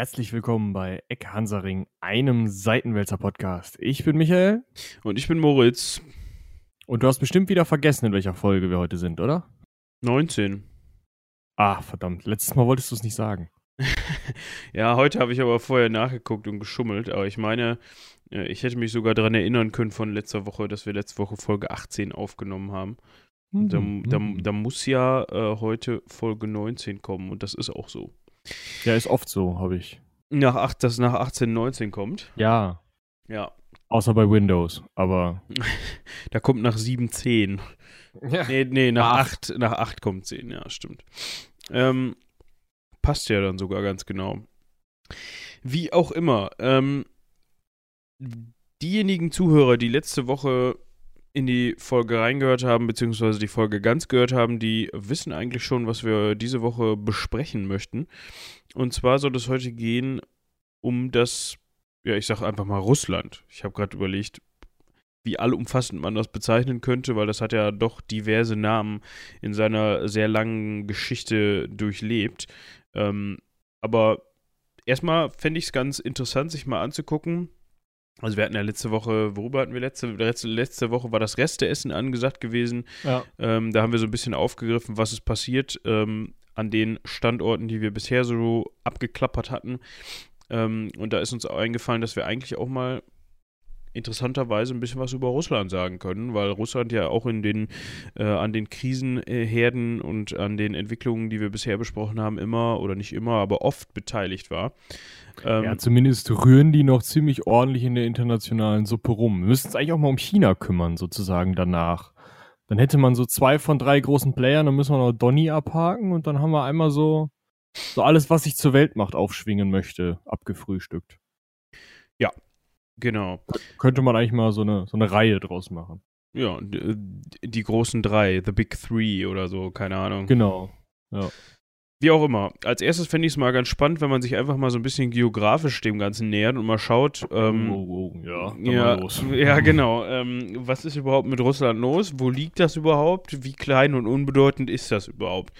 Herzlich willkommen bei Eck Hansaring, einem Seitenwälzer Podcast. Ich bin Michael. Und ich bin Moritz. Und du hast bestimmt wieder vergessen, in welcher Folge wir heute sind, oder? 19. Ah, verdammt. Letztes Mal wolltest du es nicht sagen. ja, heute habe ich aber vorher nachgeguckt und geschummelt. Aber ich meine, äh, ich hätte mich sogar daran erinnern können von letzter Woche, dass wir letzte Woche Folge 18 aufgenommen haben. Mhm. Da, da, da, muss ja äh, heute Folge 19 kommen und das ist auch so. Ja, ist oft so, habe ich. Nach acht, dass nach 18, 19 kommt. Ja. Ja. Außer bei Windows, aber. da kommt nach 7, 10. Ja. Nee, nee, nach 8, nach 8 kommt 10, ja, stimmt. Ähm, passt ja dann sogar ganz genau. Wie auch immer, ähm, diejenigen Zuhörer, die letzte Woche in die Folge reingehört haben, beziehungsweise die Folge ganz gehört haben, die wissen eigentlich schon, was wir diese Woche besprechen möchten. Und zwar soll es heute gehen um das, ja, ich sag einfach mal Russland. Ich habe gerade überlegt, wie allumfassend man das bezeichnen könnte, weil das hat ja doch diverse Namen in seiner sehr langen Geschichte durchlebt. Ähm, aber erstmal fände ich es ganz interessant, sich mal anzugucken, also wir hatten ja letzte Woche, worüber hatten wir letzte, letzte, letzte Woche war das Resteessen angesagt gewesen. Ja. Ähm, da haben wir so ein bisschen aufgegriffen, was ist passiert ähm, an den Standorten, die wir bisher so abgeklappert hatten. Ähm, und da ist uns auch eingefallen, dass wir eigentlich auch mal interessanterweise ein bisschen was über Russland sagen können, weil Russland ja auch in den, äh, an den Krisenherden und an den Entwicklungen, die wir bisher besprochen haben, immer oder nicht immer, aber oft beteiligt war. Ähm, ja, zumindest rühren die noch ziemlich ordentlich in der internationalen Suppe rum. Wir müssten uns eigentlich auch mal um China kümmern, sozusagen danach. Dann hätte man so zwei von drei großen Playern, dann müssen wir noch Donny abhaken und dann haben wir einmal so, so alles, was sich zur Weltmacht aufschwingen möchte, abgefrühstückt. Ja, Genau. Könnte man eigentlich mal so eine, so eine Reihe draus machen. Ja, die, die großen drei, The Big Three oder so, keine Ahnung. Genau. Ja. Wie auch immer. Als erstes fände ich es mal ganz spannend, wenn man sich einfach mal so ein bisschen geografisch dem Ganzen nähert und mal schaut. Ähm, oh, oh, oh, ja, ja, los. ja, genau. Ähm, was ist überhaupt mit Russland los? Wo liegt das überhaupt? Wie klein und unbedeutend ist das überhaupt?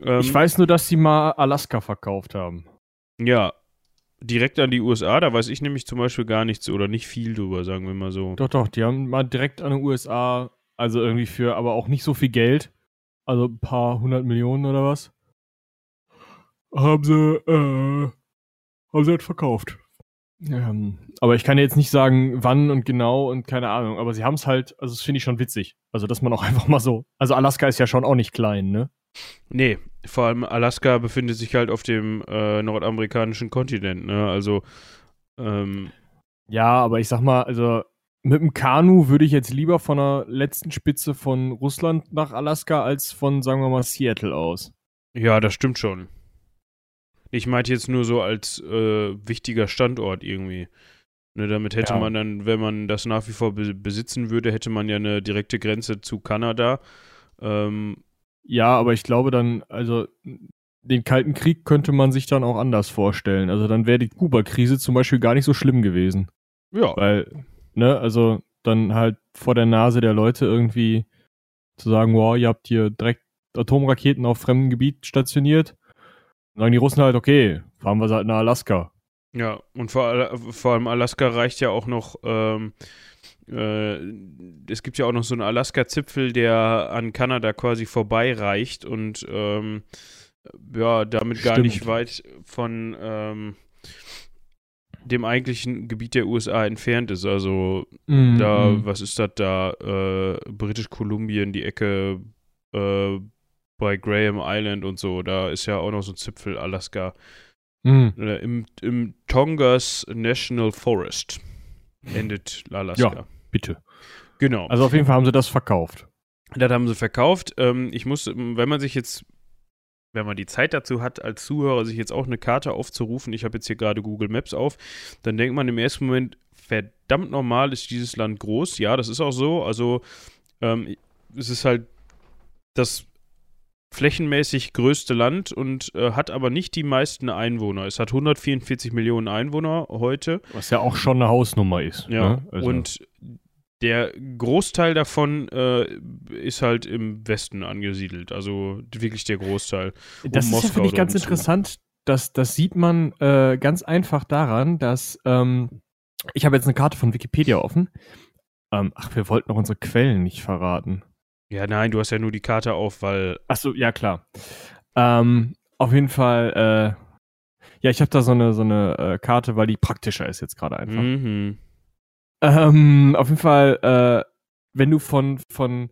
Ähm, ich weiß nur, dass sie mal Alaska verkauft haben. Ja, direkt an die USA, da weiß ich nämlich zum Beispiel gar nichts oder nicht viel drüber, sagen wir mal so. Doch, doch, die haben mal direkt an die USA, also irgendwie für, aber auch nicht so viel Geld, also ein paar hundert Millionen oder was, haben sie, äh, haben sie halt verkauft. Ähm, aber ich kann jetzt nicht sagen, wann und genau und keine Ahnung, aber sie haben es halt, also das finde ich schon witzig. Also, dass man auch einfach mal so, also Alaska ist ja schon auch nicht klein, ne? Nee, vor allem Alaska befindet sich halt auf dem äh, nordamerikanischen Kontinent, ne? Also, ähm, Ja, aber ich sag mal, also mit dem Kanu würde ich jetzt lieber von der letzten Spitze von Russland nach Alaska als von, sagen wir mal, Seattle aus. Ja, das stimmt schon. Ich meinte jetzt nur so als äh, wichtiger Standort irgendwie. Ne, damit hätte ja. man dann, wenn man das nach wie vor be besitzen würde, hätte man ja eine direkte Grenze zu Kanada. Ähm, ja, aber ich glaube dann, also den Kalten Krieg könnte man sich dann auch anders vorstellen. Also dann wäre die Kuba-Krise zum Beispiel gar nicht so schlimm gewesen. Ja. Weil, ne, also dann halt vor der Nase der Leute irgendwie zu sagen, wow, ihr habt hier direkt Atomraketen auf fremdem Gebiet stationiert. Dann sagen die Russen halt, okay, fahren wir halt nach Alaska. Ja, und vor, vor allem Alaska reicht ja auch noch ähm, äh, es gibt ja auch noch so einen Alaska-Zipfel, der an Kanada quasi vorbeireicht und ähm, ja, damit Stimmt. gar nicht weit von ähm, dem eigentlichen Gebiet der USA entfernt ist. Also mm, da, mm. was ist das da? Äh, Britisch-Kolumbien, die Ecke äh, bei Graham Island und so, da ist ja auch noch so ein Zipfel Alaska. Mm. Im, Im Tongass National Forest endet Alaska. Ja bitte. Genau. Also auf jeden Fall haben sie das verkauft. Das haben sie verkauft. Ähm, ich muss, wenn man sich jetzt, wenn man die Zeit dazu hat, als Zuhörer sich jetzt auch eine Karte aufzurufen, ich habe jetzt hier gerade Google Maps auf, dann denkt man im ersten Moment, verdammt normal ist dieses Land groß. Ja, das ist auch so. Also ähm, es ist halt das flächenmäßig größte Land und äh, hat aber nicht die meisten Einwohner. Es hat 144 Millionen Einwohner heute. Was ja auch schon eine Hausnummer ist. Ja, ne? also. und der Großteil davon äh, ist halt im Westen angesiedelt, also wirklich der Großteil. Das um ist ja, finde ich, ganz interessant, das, das sieht man äh, ganz einfach daran, dass ähm, ich habe jetzt eine Karte von Wikipedia offen. Ähm, ach, wir wollten noch unsere Quellen nicht verraten. Ja, nein, du hast ja nur die Karte auf, weil. Ach so, ja klar. Ähm, auf jeden Fall, äh, ja, ich habe da so eine so eine äh, Karte, weil die praktischer ist jetzt gerade einfach. Mhm. Ähm, auf jeden Fall, äh, wenn du von von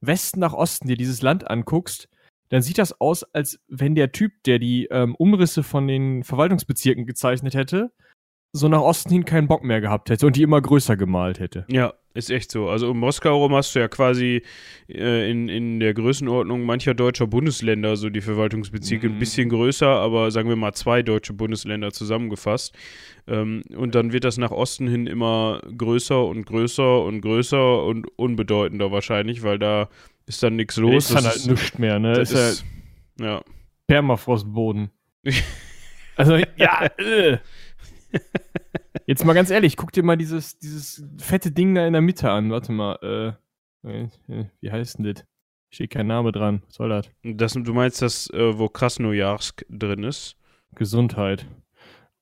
Westen nach Osten dir dieses Land anguckst, dann sieht das aus, als wenn der Typ, der die ähm, Umrisse von den Verwaltungsbezirken gezeichnet hätte, so nach Osten hin keinen Bock mehr gehabt hätte und die immer größer gemalt hätte. Ja, ist echt so. Also um Moskau rum hast du ja quasi äh, in, in der Größenordnung mancher deutscher Bundesländer so die Verwaltungsbezirke mhm. ein bisschen größer, aber sagen wir mal zwei deutsche Bundesländer zusammengefasst. Ähm, und dann wird das nach Osten hin immer größer und größer und größer und unbedeutender wahrscheinlich, weil da ist dann nichts los. Ist dann halt nichts mehr, ne? Das ist, ist ja. Permafrostboden. also, ja, äh. Jetzt mal ganz ehrlich, guck dir mal dieses, dieses fette Ding da in der Mitte an. Warte mal, äh, wie heißt denn das? Steht kein Name dran. Was soll das? das du meinst das, äh, wo Krasnojarsk drin ist? Gesundheit.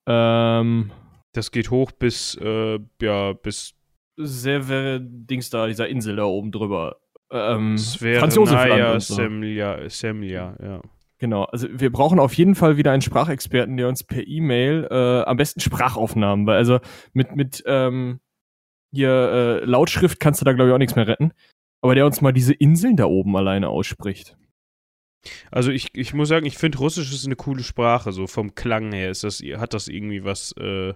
Ähm, das geht hoch bis, äh, ja, bis. Sehr, Dings da, dieser Insel da oben drüber. Ähm, Franz Josef Naja, so. Semlja, Semlja, ja. Genau, also wir brauchen auf jeden Fall wieder einen Sprachexperten, der uns per E-Mail äh, am besten Sprachaufnahmen, weil also mit, mit ähm, hier äh, Lautschrift kannst du da glaube ich auch nichts mehr retten, aber der uns mal diese Inseln da oben alleine ausspricht. Also ich, ich muss sagen, ich finde Russisch ist eine coole Sprache, so vom Klang her ist das, hat das irgendwie was. Äh,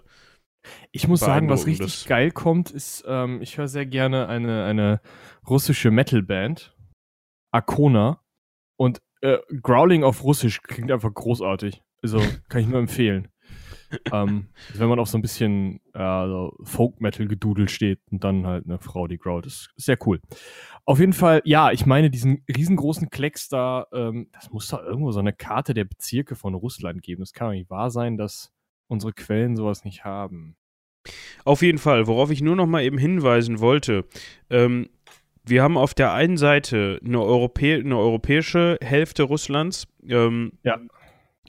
ich muss sagen, was richtig geil kommt, ist, ähm, ich höre sehr gerne eine, eine russische Metalband, Akona. Und äh, Growling auf Russisch klingt einfach großartig. Also kann ich nur empfehlen. ähm, wenn man auf so ein bisschen äh, also Folk-Metal-Gedudel steht und dann halt eine Frau, die growlt, ist, ist sehr cool. Auf jeden Fall, ja, ich meine, diesen riesengroßen Klecks da, ähm, das muss da irgendwo so eine Karte der Bezirke von Russland geben. Das kann doch nicht wahr sein, dass unsere Quellen sowas nicht haben. Auf jeden Fall, worauf ich nur noch mal eben hinweisen wollte, ähm, wir haben auf der einen Seite eine, Europä eine europäische Hälfte Russlands, ähm, ja.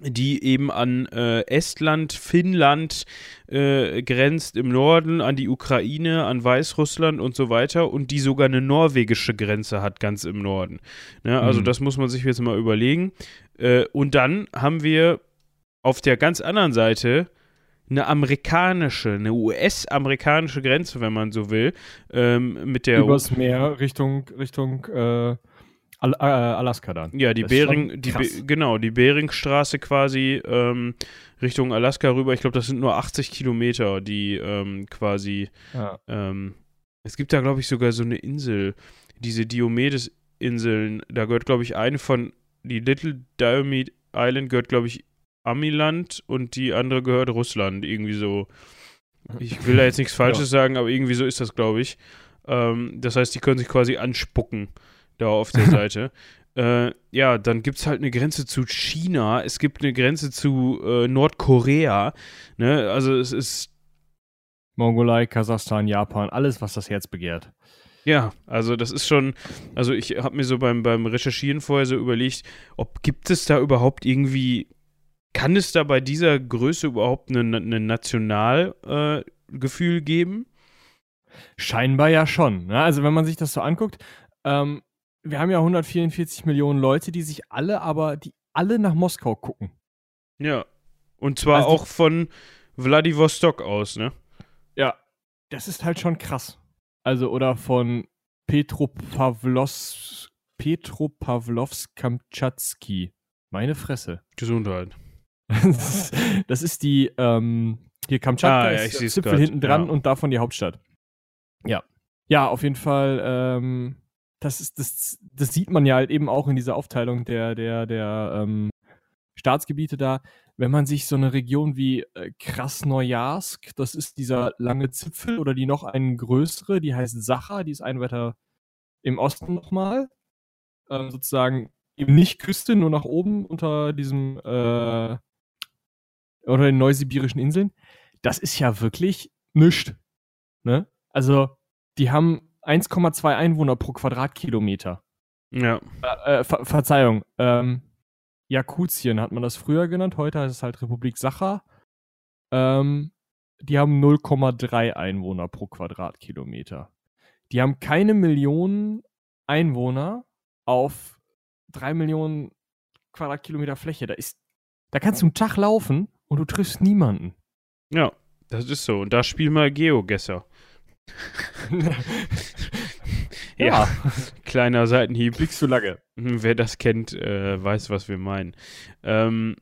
die eben an äh, Estland, Finnland äh, grenzt im Norden, an die Ukraine, an Weißrussland und so weiter und die sogar eine norwegische Grenze hat, ganz im Norden. Ne? Also mhm. das muss man sich jetzt mal überlegen. Äh, und dann haben wir auf der ganz anderen Seite eine amerikanische, eine US-amerikanische Grenze, wenn man so will, ähm, mit der übers Meer Richtung Richtung äh, Al äh, Alaska dann. Ja, die Bering, die Be genau, die Beringstraße quasi ähm, Richtung Alaska rüber. Ich glaube, das sind nur 80 Kilometer, die ähm, quasi. Ja. Ähm, es gibt da, glaube ich, sogar so eine Insel, diese Diomedes-Inseln. Da gehört, glaube ich, eine von die Little Diomede Island gehört, glaube ich, Amiland und die andere gehört Russland. Irgendwie so. Ich will da jetzt nichts Falsches ja. sagen, aber irgendwie so ist das, glaube ich. Ähm, das heißt, die können sich quasi anspucken da auf der Seite. Äh, ja, dann gibt es halt eine Grenze zu China, es gibt eine Grenze zu äh, Nordkorea. Ne? Also es ist. Mongolei, Kasachstan, Japan, alles, was das Herz begehrt. Ja, also das ist schon, also ich habe mir so beim, beim Recherchieren vorher so überlegt, ob gibt es da überhaupt irgendwie kann es da bei dieser Größe überhaupt ein Nationalgefühl äh, geben? Scheinbar ja schon. Ne? Also wenn man sich das so anguckt, ähm, wir haben ja 144 Millionen Leute, die sich alle, aber die alle nach Moskau gucken. Ja. Und zwar also auch von Vladivostok aus, ne? Ja. Das ist halt schon krass. Also, oder von Petropavlovsk, Petropavlovsk-Kamtschatski. Meine Fresse. Gesundheit. das ist die, ähm, hier Kamtschatka ah, ja, ist der Zipfel hinten dran ja. und davon die Hauptstadt. Ja. Ja, auf jeden Fall, ähm, das ist, das, das sieht man ja halt eben auch in dieser Aufteilung der, der, der, ähm, Staatsgebiete da. Wenn man sich so eine Region wie äh, Krasnojarsk, das ist dieser lange Zipfel oder die noch eine größere, die heißt Sacha, die ist ein weiter im Osten nochmal, ähm, sozusagen eben nicht Küste, nur nach oben unter diesem äh, oder den neusibirischen Inseln, das ist ja wirklich nichts. Ne? Also, die haben 1,2 Einwohner pro Quadratkilometer. Ja. Äh, äh, Ver Verzeihung. Ähm, Jakutien hat man das früher genannt, heute heißt es halt Republik Sacha. Ähm, die haben 0,3 Einwohner pro Quadratkilometer. Die haben keine Millionen Einwohner auf 3 Millionen Quadratkilometer Fläche. Da, ist, da kannst du einen Tag laufen und du triffst niemanden. Ja, das ist so. Und da spiel mal Geogesser. ja. ja. kleiner Seitenhieb. Blickst du lange. Hm, wer das kennt, äh, weiß, was wir meinen. Ähm,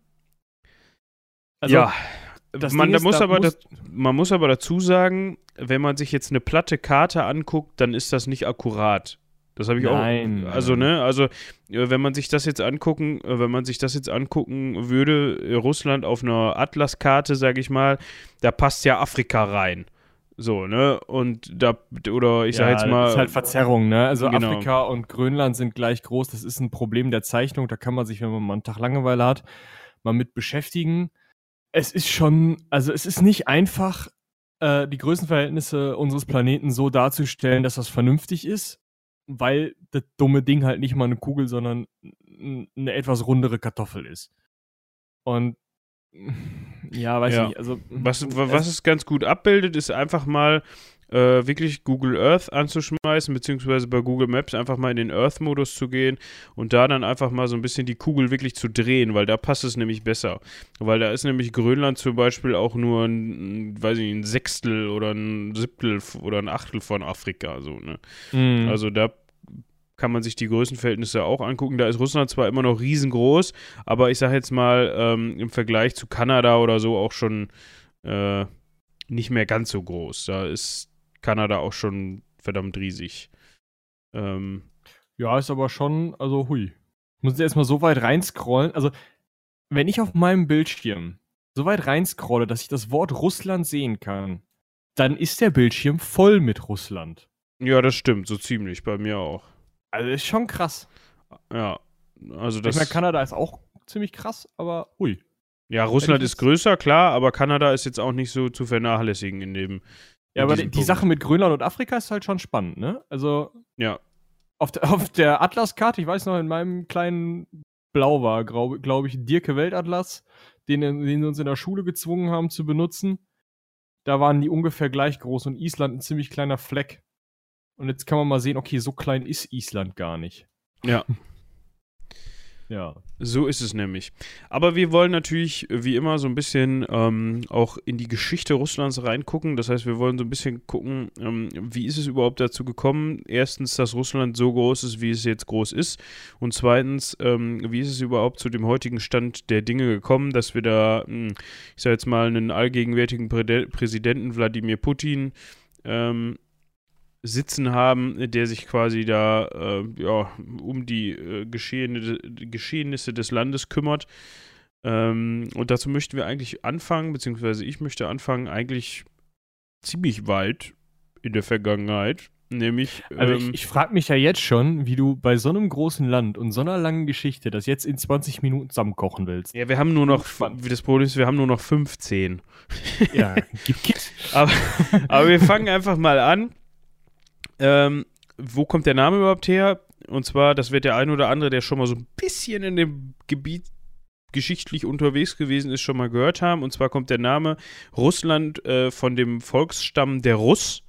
also, ja, man, da muss aber muss man muss aber dazu sagen, wenn man sich jetzt eine platte Karte anguckt, dann ist das nicht akkurat. Das habe ich Nein. auch. Also, ne, also, äh, wenn man sich das jetzt angucken, äh, wenn man sich das jetzt angucken würde, äh, Russland auf einer Atlaskarte, sage ich mal, da passt ja Afrika rein. So, ne? Und da, oder ich ja, sag jetzt mal. Das ist halt Verzerrung, ne? Also genau. Afrika und Grönland sind gleich groß. Das ist ein Problem der Zeichnung. Da kann man sich, wenn man mal einen Tag Langeweile hat, mal mit beschäftigen. Es ist schon, also es ist nicht einfach, äh, die Größenverhältnisse unseres Planeten so darzustellen, dass das vernünftig ist, weil das dumme Ding halt nicht mal eine Kugel, sondern eine etwas rundere Kartoffel ist. Und ja, weiß ja. nicht. Also, was, was es ganz gut abbildet, ist einfach mal äh, wirklich Google Earth anzuschmeißen, beziehungsweise bei Google Maps einfach mal in den Earth-Modus zu gehen und da dann einfach mal so ein bisschen die Kugel wirklich zu drehen, weil da passt es nämlich besser. Weil da ist nämlich Grönland zum Beispiel auch nur ein, weiß ich, ein Sechstel oder ein Siebtel oder ein Achtel von Afrika. So, ne? Mhm. Also da kann man sich die Größenverhältnisse auch angucken. Da ist Russland zwar immer noch riesengroß, aber ich sage jetzt mal ähm, im Vergleich zu Kanada oder so auch schon äh, nicht mehr ganz so groß. Da ist Kanada auch schon verdammt riesig. Ähm, ja, ist aber schon, also hui. Muss ich erstmal so weit reinscrollen. Also, wenn ich auf meinem Bildschirm so weit reinscrolle, dass ich das Wort Russland sehen kann, dann ist der Bildschirm voll mit Russland. Ja, das stimmt, so ziemlich, bei mir auch. Also ist schon krass. Ja, also das. Ich meine, Kanada ist auch ziemlich krass, aber hui. Ja, Russland ist größer, klar, aber Kanada ist jetzt auch nicht so zu vernachlässigen in dem. Ja, aber die, die Sache mit Grönland und Afrika ist halt schon spannend, ne? Also. Ja. Auf der, auf der Atlaskarte, ich weiß noch, in meinem kleinen Blau war, glaube glaub ich, Dirke Weltatlas, den, den sie uns in der Schule gezwungen haben zu benutzen. Da waren die ungefähr gleich groß und Island ein ziemlich kleiner Fleck. Und jetzt kann man mal sehen, okay, so klein ist Island gar nicht. Ja. ja. So ist es nämlich. Aber wir wollen natürlich, wie immer, so ein bisschen ähm, auch in die Geschichte Russlands reingucken. Das heißt, wir wollen so ein bisschen gucken, ähm, wie ist es überhaupt dazu gekommen? Erstens, dass Russland so groß ist, wie es jetzt groß ist. Und zweitens, ähm, wie ist es überhaupt zu dem heutigen Stand der Dinge gekommen, dass wir da, hm, ich sage jetzt mal, einen allgegenwärtigen Prä Präsidenten Wladimir Putin ähm, sitzen haben, der sich quasi da äh, ja, um die äh, Geschehene, Geschehnisse des Landes kümmert. Ähm, und dazu möchten wir eigentlich anfangen, beziehungsweise ich möchte anfangen, eigentlich ziemlich weit in der Vergangenheit. Nämlich. Also ähm, ich, ich frage mich ja jetzt schon, wie du bei so einem großen Land und so einer langen Geschichte das jetzt in 20 Minuten zusammenkochen willst. Ja, wir haben nur noch, das Problem ist, wir haben nur noch 15. Ja, gibt, gibt. aber, aber wir fangen einfach mal an. Ähm, wo kommt der Name überhaupt her? Und zwar, das wird der ein oder andere, der schon mal so ein bisschen in dem Gebiet geschichtlich unterwegs gewesen ist, schon mal gehört haben. Und zwar kommt der Name Russland äh, von dem Volksstamm der Russ.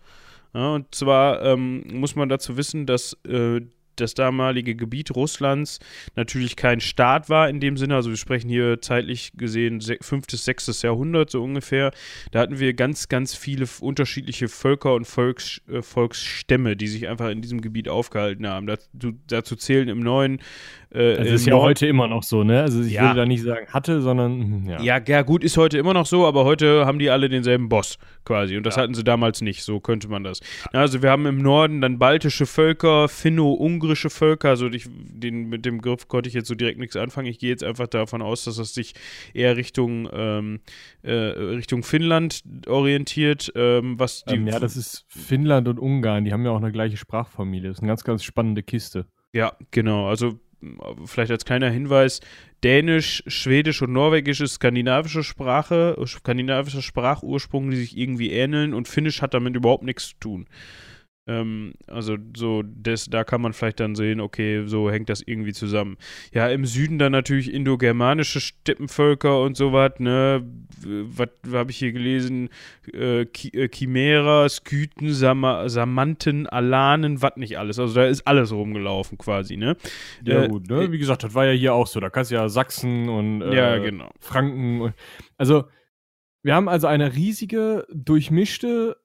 Ja, und zwar ähm, muss man dazu wissen, dass äh, das damalige Gebiet Russlands natürlich kein Staat war in dem Sinne. Also wir sprechen hier zeitlich gesehen 5. bis 6. Jahrhundert so ungefähr. Da hatten wir ganz, ganz viele unterschiedliche Völker und Volks, äh, Volksstämme, die sich einfach in diesem Gebiet aufgehalten haben. dazu, dazu zählen im neuen äh, das ist ja Nord heute immer noch so, ne? Also ich ja. würde da nicht sagen hatte, sondern hm, ja. ja. Ja, gut, ist heute immer noch so, aber heute haben die alle denselben Boss quasi und das ja. hatten sie damals nicht, so könnte man das. Also wir haben im Norden dann baltische Völker, finno-ungrische Völker, also ich, den, mit dem Griff konnte ich jetzt so direkt nichts anfangen. Ich gehe jetzt einfach davon aus, dass das sich eher Richtung, ähm, äh, Richtung Finnland orientiert, ähm, was die ähm, Ja, das ist Finnland und Ungarn, die haben ja auch eine gleiche Sprachfamilie. Das ist eine ganz, ganz spannende Kiste. Ja, genau. Also vielleicht als kleiner Hinweis, Dänisch, Schwedisch und Norwegisch ist skandinavische Sprache, skandinavischer Sprachursprung, die sich irgendwie ähneln und Finnisch hat damit überhaupt nichts zu tun. Ähm, also so, das, da kann man vielleicht dann sehen, okay, so hängt das irgendwie zusammen. Ja, im Süden dann natürlich indogermanische Steppenvölker und sowas, ne? Was habe ich hier gelesen? Äh, äh, Chimera, Skythen, Sam Samanten, Alanen, was nicht alles. Also da ist alles rumgelaufen quasi, ne? Ja, äh, gut, ne? Wie gesagt, das war ja hier auch so. Da kannst du ja Sachsen und äh, ja, genau. Franken und also wir haben also eine riesige, durchmischte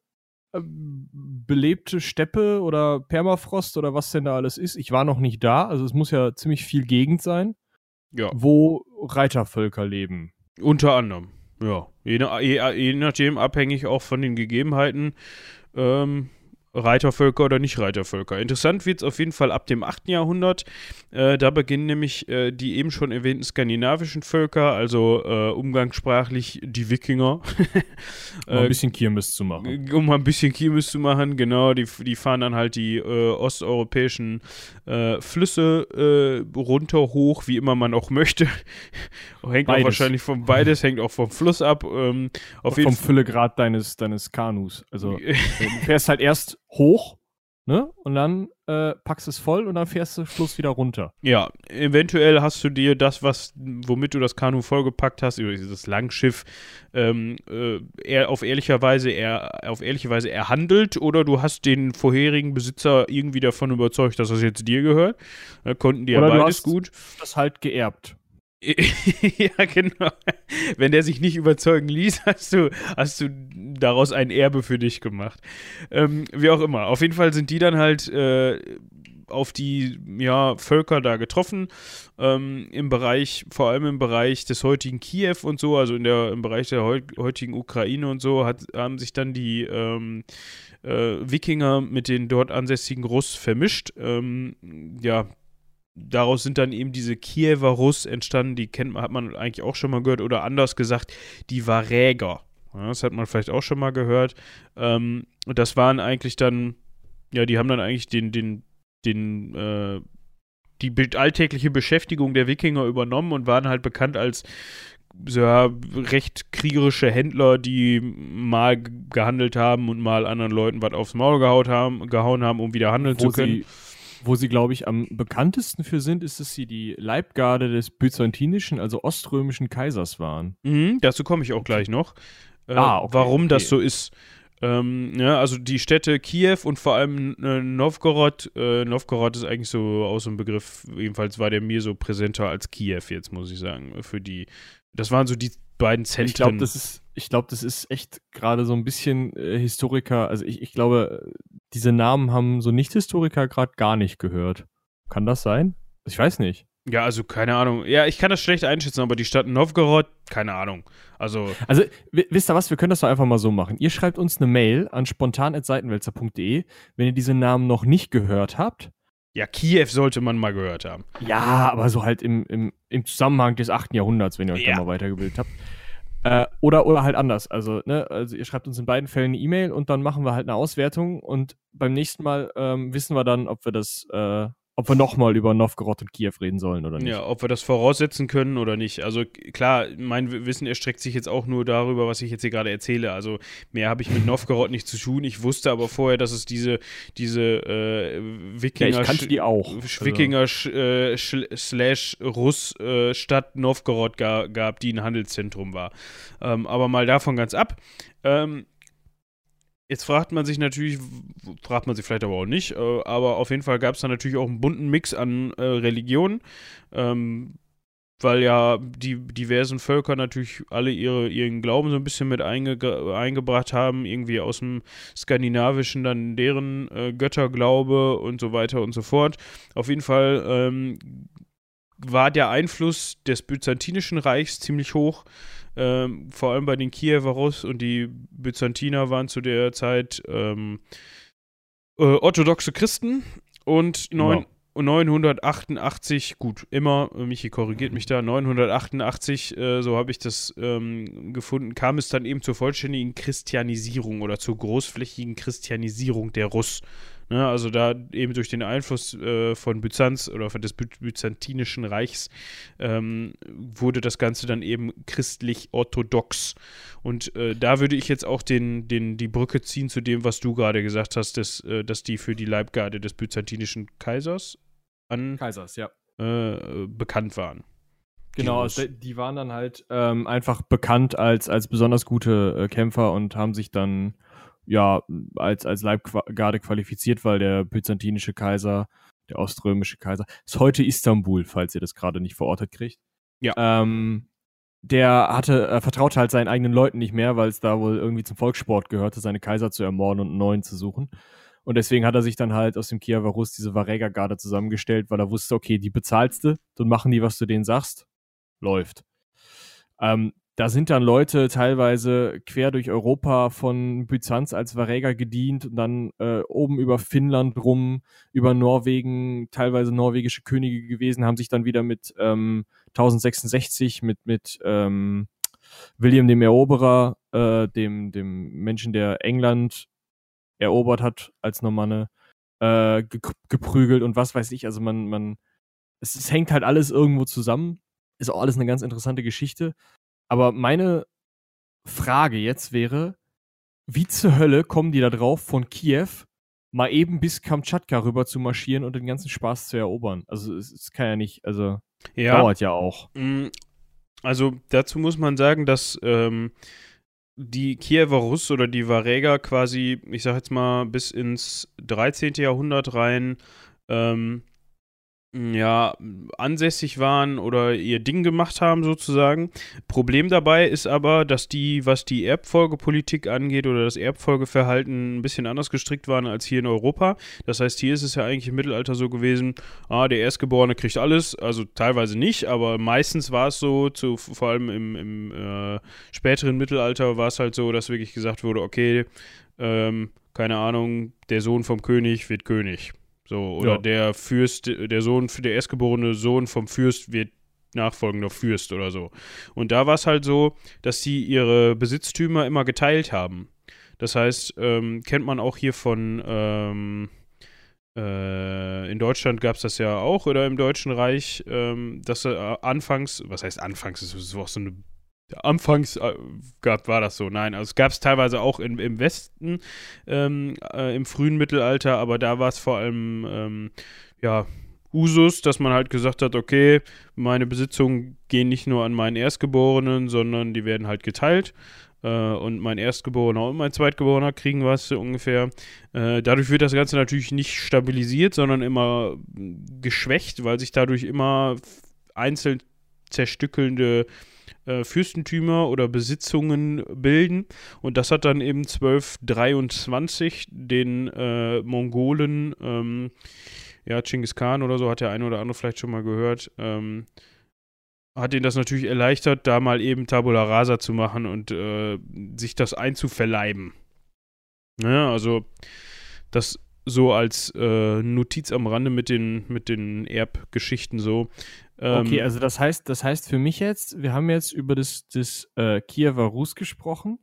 belebte Steppe oder Permafrost oder was denn da alles ist. Ich war noch nicht da, also es muss ja ziemlich viel Gegend sein, ja. wo Reitervölker leben. Unter anderem, ja. Je, je, je nachdem, abhängig auch von den Gegebenheiten, ähm, Reitervölker oder Nicht-Reitervölker. Interessant wird es auf jeden Fall ab dem 8. Jahrhundert. Äh, da beginnen nämlich äh, die eben schon erwähnten skandinavischen Völker, also äh, umgangssprachlich die Wikinger. um ein bisschen Kirmes zu machen. Um ein bisschen Kirmes zu machen, genau. Die, die fahren dann halt die äh, osteuropäischen äh, Flüsse äh, runter, hoch, wie immer man auch möchte. hängt beides. auch wahrscheinlich vom beides, hängt auch vom Fluss ab. Ähm, auf vom Füllegrad deines, deines Kanus. Also du fährst halt erst hoch, ne? Und dann äh, packst es voll und dann fährst du Schluss wieder runter. Ja, eventuell hast du dir das, was, womit du das Kanu vollgepackt hast, über dieses Langschiff, ähm, äh, auf ehrlicher Weise eher, auf ehrliche Weise erhandelt oder du hast den vorherigen Besitzer irgendwie davon überzeugt, dass das jetzt dir gehört. Da konnten die ja beides du hast gut. Das halt geerbt. ja, genau. Wenn der sich nicht überzeugen ließ, hast du, hast du daraus ein Erbe für dich gemacht. Ähm, wie auch immer. Auf jeden Fall sind die dann halt äh, auf die ja, Völker da getroffen. Ähm, Im Bereich, vor allem im Bereich des heutigen Kiew und so, also in der, im Bereich der heutigen Ukraine und so, hat, haben sich dann die ähm, äh, Wikinger mit den dort ansässigen Russ vermischt. Ähm, ja, daraus sind dann eben diese Kiewer Russ entstanden, die kennt man, hat man eigentlich auch schon mal gehört, oder anders gesagt, die Varäger. Ja, das hat man vielleicht auch schon mal gehört. Ähm, und das waren eigentlich dann, ja, die haben dann eigentlich den, den, den, äh, die alltägliche Beschäftigung der Wikinger übernommen und waren halt bekannt als ja, recht kriegerische Händler, die mal gehandelt haben und mal anderen Leuten was aufs Maul gehauen haben, gehauen haben, um wieder handeln Wo zu können. Sie wo sie, glaube ich, am bekanntesten für sind, ist, dass sie die Leibgarde des byzantinischen, also oströmischen Kaisers waren. Mhm, dazu komme ich auch gleich noch. Äh, ah, okay, warum okay. das so ist. Ähm, ja, also die Städte Kiew und vor allem äh, Novgorod. Äh, Novgorod ist eigentlich so aus dem Begriff, jedenfalls war der mir so präsenter als Kiew jetzt, muss ich sagen. Für die, das waren so die beiden Zentren. Ich glaube, das ist, ich glaube, das ist echt gerade so ein bisschen äh, Historiker. Also ich, ich glaube, diese Namen haben so Nicht-Historiker gerade gar nicht gehört. Kann das sein? Ich weiß nicht. Ja, also keine Ahnung. Ja, ich kann das schlecht einschätzen, aber die Stadt Novgorod, keine Ahnung. Also, also wisst ihr was, wir können das doch einfach mal so machen. Ihr schreibt uns eine Mail an spontan.seitenwälzer.de, wenn ihr diese Namen noch nicht gehört habt. Ja, Kiew sollte man mal gehört haben. Ja, aber so halt im, im, im Zusammenhang des 8. Jahrhunderts, wenn ihr euch ja. da mal weitergebildet habt. Äh, oder, oder halt anders. Also, ne, also ihr schreibt uns in beiden Fällen eine E-Mail und dann machen wir halt eine Auswertung und beim nächsten Mal ähm, wissen wir dann, ob wir das äh, ob wir nochmal über Novgorod und Kiew reden sollen oder nicht. Ja, ob wir das voraussetzen können oder nicht. Also klar, mein Wissen erstreckt sich jetzt auch nur darüber, was ich jetzt hier gerade erzähle. Also mehr habe ich mit Novgorod nicht zu tun. Ich wusste aber vorher, dass es diese, diese äh, Wikinger, ja, ich kannte die auch. Also Wikinger also. äh, slash Russ äh, Stadt Novgorod ga gab, die ein Handelszentrum war. Ähm, aber mal davon ganz ab. Ähm, Jetzt fragt man sich natürlich, fragt man sich vielleicht aber auch nicht, äh, aber auf jeden Fall gab es da natürlich auch einen bunten Mix an äh, Religionen, ähm, weil ja die diversen Völker natürlich alle ihre, ihren Glauben so ein bisschen mit einge eingebracht haben, irgendwie aus dem Skandinavischen dann deren äh, Götterglaube und so weiter und so fort. Auf jeden Fall ähm, war der Einfluss des Byzantinischen Reichs ziemlich hoch ähm, vor allem bei den Kiewer Russ und die Byzantiner waren zu der Zeit ähm, äh, orthodoxe Christen und neun, genau. 988, gut, immer, Michi korrigiert mich da, 988, äh, so habe ich das ähm, gefunden, kam es dann eben zur vollständigen Christianisierung oder zur großflächigen Christianisierung der Russ. Ne, also da eben durch den Einfluss äh, von Byzanz oder von des By Byzantinischen Reichs ähm, wurde das Ganze dann eben christlich-orthodox. Und äh, da würde ich jetzt auch den, den, die Brücke ziehen zu dem, was du gerade gesagt hast, dass, äh, dass die für die Leibgarde des byzantinischen Kaisers an Kaisers, ja. Äh, bekannt waren. Genau, also die waren dann halt ähm, einfach bekannt als, als besonders gute äh, Kämpfer und haben sich dann ja als, als Leibgarde qualifiziert, weil der byzantinische Kaiser, der oströmische Kaiser, ist heute Istanbul, falls ihr das gerade nicht verortet kriegt. Ja. Ähm, der hatte, er vertraute halt seinen eigenen Leuten nicht mehr, weil es da wohl irgendwie zum Volkssport gehörte, seine Kaiser zu ermorden und einen neuen zu suchen. Und deswegen hat er sich dann halt aus dem Kiewer Rus diese Varega-Garde zusammengestellt, weil er wusste, okay, die bezahlst du, dann machen die, was du denen sagst läuft. Ähm, da sind dann Leute teilweise quer durch Europa von Byzanz als Varega gedient und dann äh, oben über Finnland rum, über Norwegen, teilweise norwegische Könige gewesen, haben sich dann wieder mit ähm, 1066, mit, mit ähm, William dem Eroberer, äh, dem, dem Menschen, der England erobert hat als Normanne, äh, geprügelt und was weiß ich. Also man, man, es, es hängt halt alles irgendwo zusammen ist auch alles eine ganz interessante Geschichte. Aber meine Frage jetzt wäre, wie zur Hölle kommen die da drauf, von Kiew mal eben bis Kamtschatka rüber zu marschieren und den ganzen Spaß zu erobern? Also es, es kann ja nicht, also ja. dauert ja auch. Mm, also dazu muss man sagen, dass ähm, die Kiewer Russ oder die Varega quasi, ich sag jetzt mal, bis ins 13. Jahrhundert rein ähm, ja, ansässig waren oder ihr Ding gemacht haben sozusagen. Problem dabei ist aber, dass die, was die Erbfolgepolitik angeht oder das Erbfolgeverhalten ein bisschen anders gestrickt waren als hier in Europa. Das heißt, hier ist es ja eigentlich im Mittelalter so gewesen, ah, der Erstgeborene kriegt alles, also teilweise nicht, aber meistens war es so, zu, vor allem im, im äh, späteren Mittelalter war es halt so, dass wirklich gesagt wurde, okay, ähm, keine Ahnung, der Sohn vom König wird König. So, oder ja. der Fürst, der Sohn, der erstgeborene Sohn vom Fürst wird nachfolgender Fürst oder so. Und da war es halt so, dass sie ihre Besitztümer immer geteilt haben. Das heißt, ähm, kennt man auch hier von, ähm, äh, in Deutschland gab es das ja auch oder im Deutschen Reich, ähm, dass äh, anfangs, was heißt anfangs, das ist auch so eine Anfangs äh, gab, war das so. Nein, also es gab es teilweise auch in, im Westen ähm, äh, im frühen Mittelalter, aber da war es vor allem ähm, ja, Usus, dass man halt gesagt hat, okay, meine Besitzungen gehen nicht nur an meinen Erstgeborenen, sondern die werden halt geteilt. Äh, und mein Erstgeborener und mein Zweitgeborener kriegen was ungefähr. Äh, dadurch wird das Ganze natürlich nicht stabilisiert, sondern immer geschwächt, weil sich dadurch immer einzeln zerstückelnde äh, Fürstentümer oder Besitzungen bilden. Und das hat dann eben 1223 den äh, Mongolen, ähm, ja, Genghis Khan oder so, hat der eine oder andere vielleicht schon mal gehört, ähm, hat ihnen das natürlich erleichtert, da mal eben Tabula Rasa zu machen und äh, sich das einzuverleiben. Ja, also das so als äh, Notiz am Rande mit den, mit den Erbgeschichten so. Ähm, okay, also das heißt, das heißt für mich jetzt, wir haben jetzt über das, das äh, Kiewer Rus gesprochen,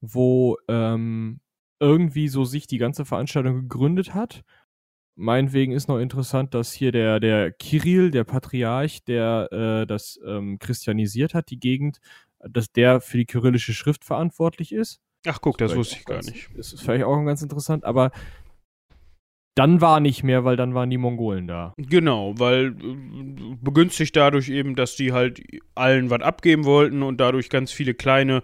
wo ähm, irgendwie so sich die ganze Veranstaltung gegründet hat. Meinetwegen ist noch interessant, dass hier der, der Kirill, der Patriarch, der äh, das ähm, christianisiert hat, die Gegend, dass der für die kyrillische Schrift verantwortlich ist. Ach guck, das, das wusste ich gar nicht. Das ist vielleicht auch ganz interessant, aber dann war nicht mehr, weil dann waren die Mongolen da. Genau, weil äh, begünstigt dadurch eben, dass die halt allen was abgeben wollten und dadurch ganz viele kleine,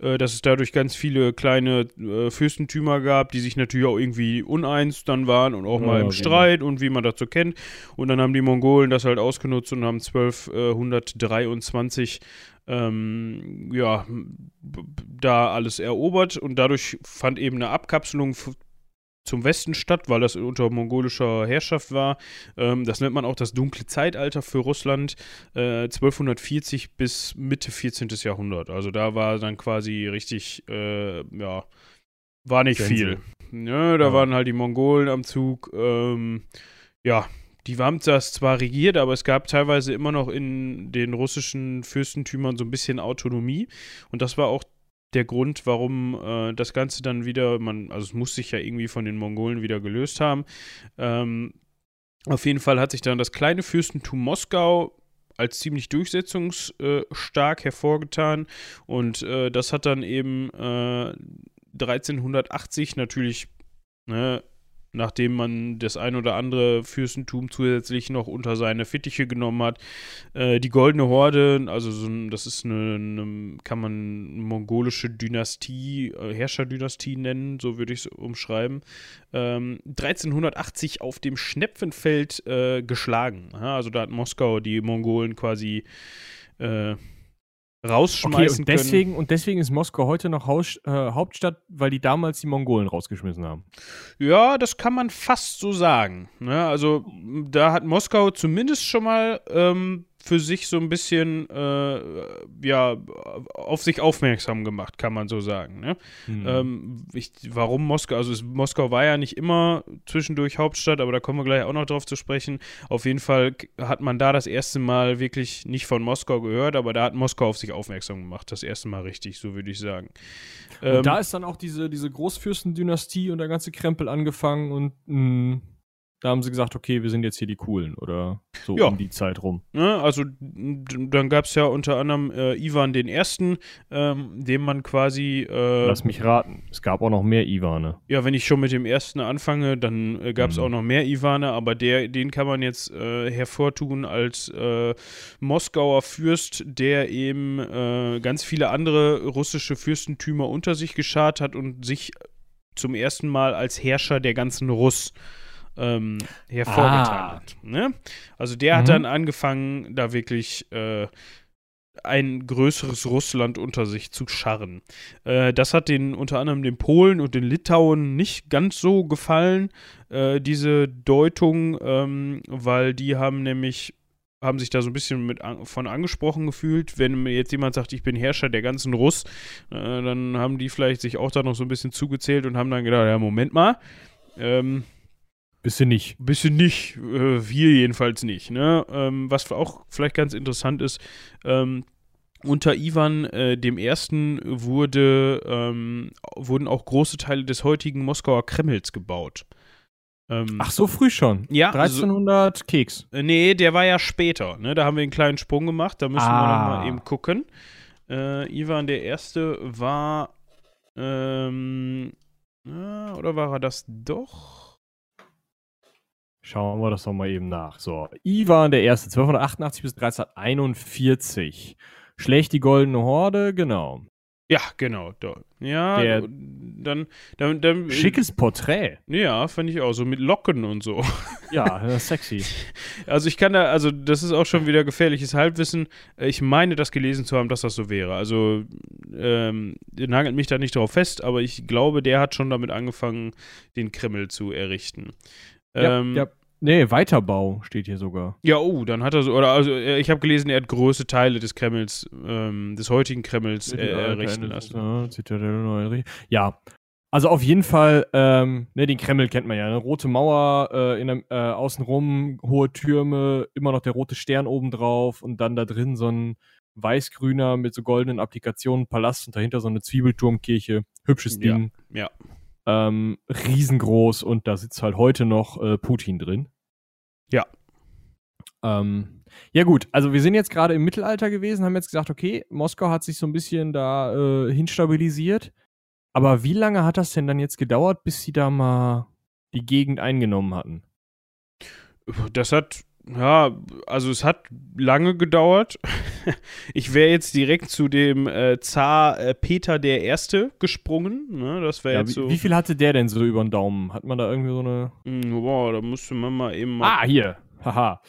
äh, dass es dadurch ganz viele kleine äh, Fürstentümer gab, die sich natürlich auch irgendwie uneins dann waren und auch ja, mal im genau. Streit und wie man das so kennt. Und dann haben die Mongolen das halt ausgenutzt und haben 1223 ähm, ja, da alles erobert und dadurch fand eben eine Abkapselung zum Westen statt, weil das unter mongolischer Herrschaft war. Ähm, das nennt man auch das dunkle Zeitalter für Russland, äh, 1240 bis Mitte 14. Jahrhundert. Also da war dann quasi richtig, äh, ja, war nicht Gänse. viel. Ja, da ja. waren halt die Mongolen am Zug. Ähm, ja, die haben das zwar regiert, aber es gab teilweise immer noch in den russischen Fürstentümern so ein bisschen Autonomie. Und das war auch der Grund, warum äh, das Ganze dann wieder, man, also es muss sich ja irgendwie von den Mongolen wieder gelöst haben. Ähm, auf jeden Fall hat sich dann das kleine Fürstentum Moskau als ziemlich durchsetzungsstark hervorgetan und äh, das hat dann eben äh, 1380 natürlich ne, nachdem man das ein oder andere Fürstentum zusätzlich noch unter seine Fittiche genommen hat. Äh, die Goldene Horde, also so das ist eine, eine, kann man mongolische Dynastie, äh, Herrscherdynastie nennen, so würde ich es umschreiben. Ähm, 1380 auf dem Schnepfenfeld äh, geschlagen. Ja, also da hat Moskau die Mongolen quasi äh, rausschmeißen okay, und deswegen, können. Und deswegen ist Moskau heute noch Haus, äh, Hauptstadt, weil die damals die Mongolen rausgeschmissen haben. Ja, das kann man fast so sagen. Ne? Also da hat Moskau zumindest schon mal ähm, für sich so ein bisschen äh, ja auf sich aufmerksam gemacht, kann man so sagen. Ne? Mhm. Ähm, ich, warum Moskau? Also es, Moskau war ja nicht immer zwischendurch Hauptstadt, aber da kommen wir gleich auch noch drauf zu sprechen. Auf jeden Fall hat man da das erste Mal wirklich nicht von Moskau gehört, aber da hat Moskau auf sich aufmerksam gemacht, das erste Mal richtig, so würde ich sagen. Und ähm, da ist dann auch diese, diese Großfürstendynastie und der ganze Krempel angefangen und mh, da haben sie gesagt, okay, wir sind jetzt hier die Coolen oder so ja. um die Zeit rum. Ja, also dann gab es ja unter anderem äh, Ivan den Ersten, ähm, dem man quasi. Äh, Lass mich raten, es gab auch noch mehr Ivane. Ja, wenn ich schon mit dem Ersten anfange, dann äh, gab es mhm. auch noch mehr Ivane, aber der, den kann man jetzt äh, hervortun als äh, Moskauer Fürst, der eben äh, ganz viele andere russische Fürstentümer unter sich geschart hat und sich zum ersten Mal als Herrscher der ganzen Russ ähm, hervorgetan ah. hat. Ne? Also der mhm. hat dann angefangen, da wirklich äh, ein größeres Russland unter sich zu scharren. Äh, das hat den unter anderem den Polen und den Litauen nicht ganz so gefallen, äh, diese Deutung, ähm, weil die haben nämlich haben sich da so ein bisschen mit an, von angesprochen gefühlt. Wenn mir jetzt jemand sagt, ich bin Herrscher der ganzen Russ, äh, dann haben die vielleicht sich auch da noch so ein bisschen zugezählt und haben dann gedacht, ja, Moment mal, ähm, Bisschen nicht. Bisschen nicht. Äh, wir jedenfalls nicht. Ne? Ähm, was auch vielleicht ganz interessant ist, ähm, unter Ivan äh, dem Ersten wurde, ähm, wurden auch große Teile des heutigen Moskauer Kremls gebaut. Ähm, Ach, so früh schon? Ja. 1300 so, Keks. Äh, nee, der war ja später. Ne? Da haben wir einen kleinen Sprung gemacht. Da müssen ah. wir nochmal eben gucken. Äh, Ivan der Erste war. Ähm, oder war er das doch? Schauen wir das doch mal eben nach. So, Ivan der Erste, 1288 bis 1341. Schlecht die Goldene Horde, genau. Ja, genau. Ja, der, dann, dann, dann, Schickes Porträt. Ja, fand ich auch, so mit Locken und so. Ja, sexy. Also ich kann da, also das ist auch schon wieder gefährliches Halbwissen. Ich meine, das gelesen zu haben, dass das so wäre. Also ähm, nagelt mich da nicht drauf fest, aber ich glaube, der hat schon damit angefangen, den Kreml zu errichten. Ja, ähm, ja. Nee, Weiterbau steht hier sogar. Ja, oh, dann hat er so, oder also äh, ich habe gelesen, er hat größte Teile des Kremls, ähm, des heutigen Kremls äh, errichten lassen. Ja, also auf jeden Fall, ähm, ne, den Kreml kennt man ja, eine rote Mauer, äh, in der, äh, außenrum, hohe Türme, immer noch der rote Stern oben drauf und dann da drin so ein weißgrüner mit so goldenen Applikationen Palast und dahinter so eine Zwiebelturmkirche. Hübsches Ding. Ja. ja. Ähm, riesengroß und da sitzt halt heute noch äh, Putin drin. Ja. Ähm, ja gut, also wir sind jetzt gerade im Mittelalter gewesen, haben jetzt gesagt, okay, Moskau hat sich so ein bisschen da äh, hinstabilisiert. Aber wie lange hat das denn dann jetzt gedauert, bis sie da mal die Gegend eingenommen hatten? Das hat ja, also es hat lange gedauert. ich wäre jetzt direkt zu dem äh, Zar äh, Peter der Erste gesprungen. Ne? Das wäre ja, jetzt so. Wie, wie, viel hatte der denn so über den Daumen? Hat man da irgendwie so eine. Mm, boah, da musste man mal eben mal. Ah, hier. Haha.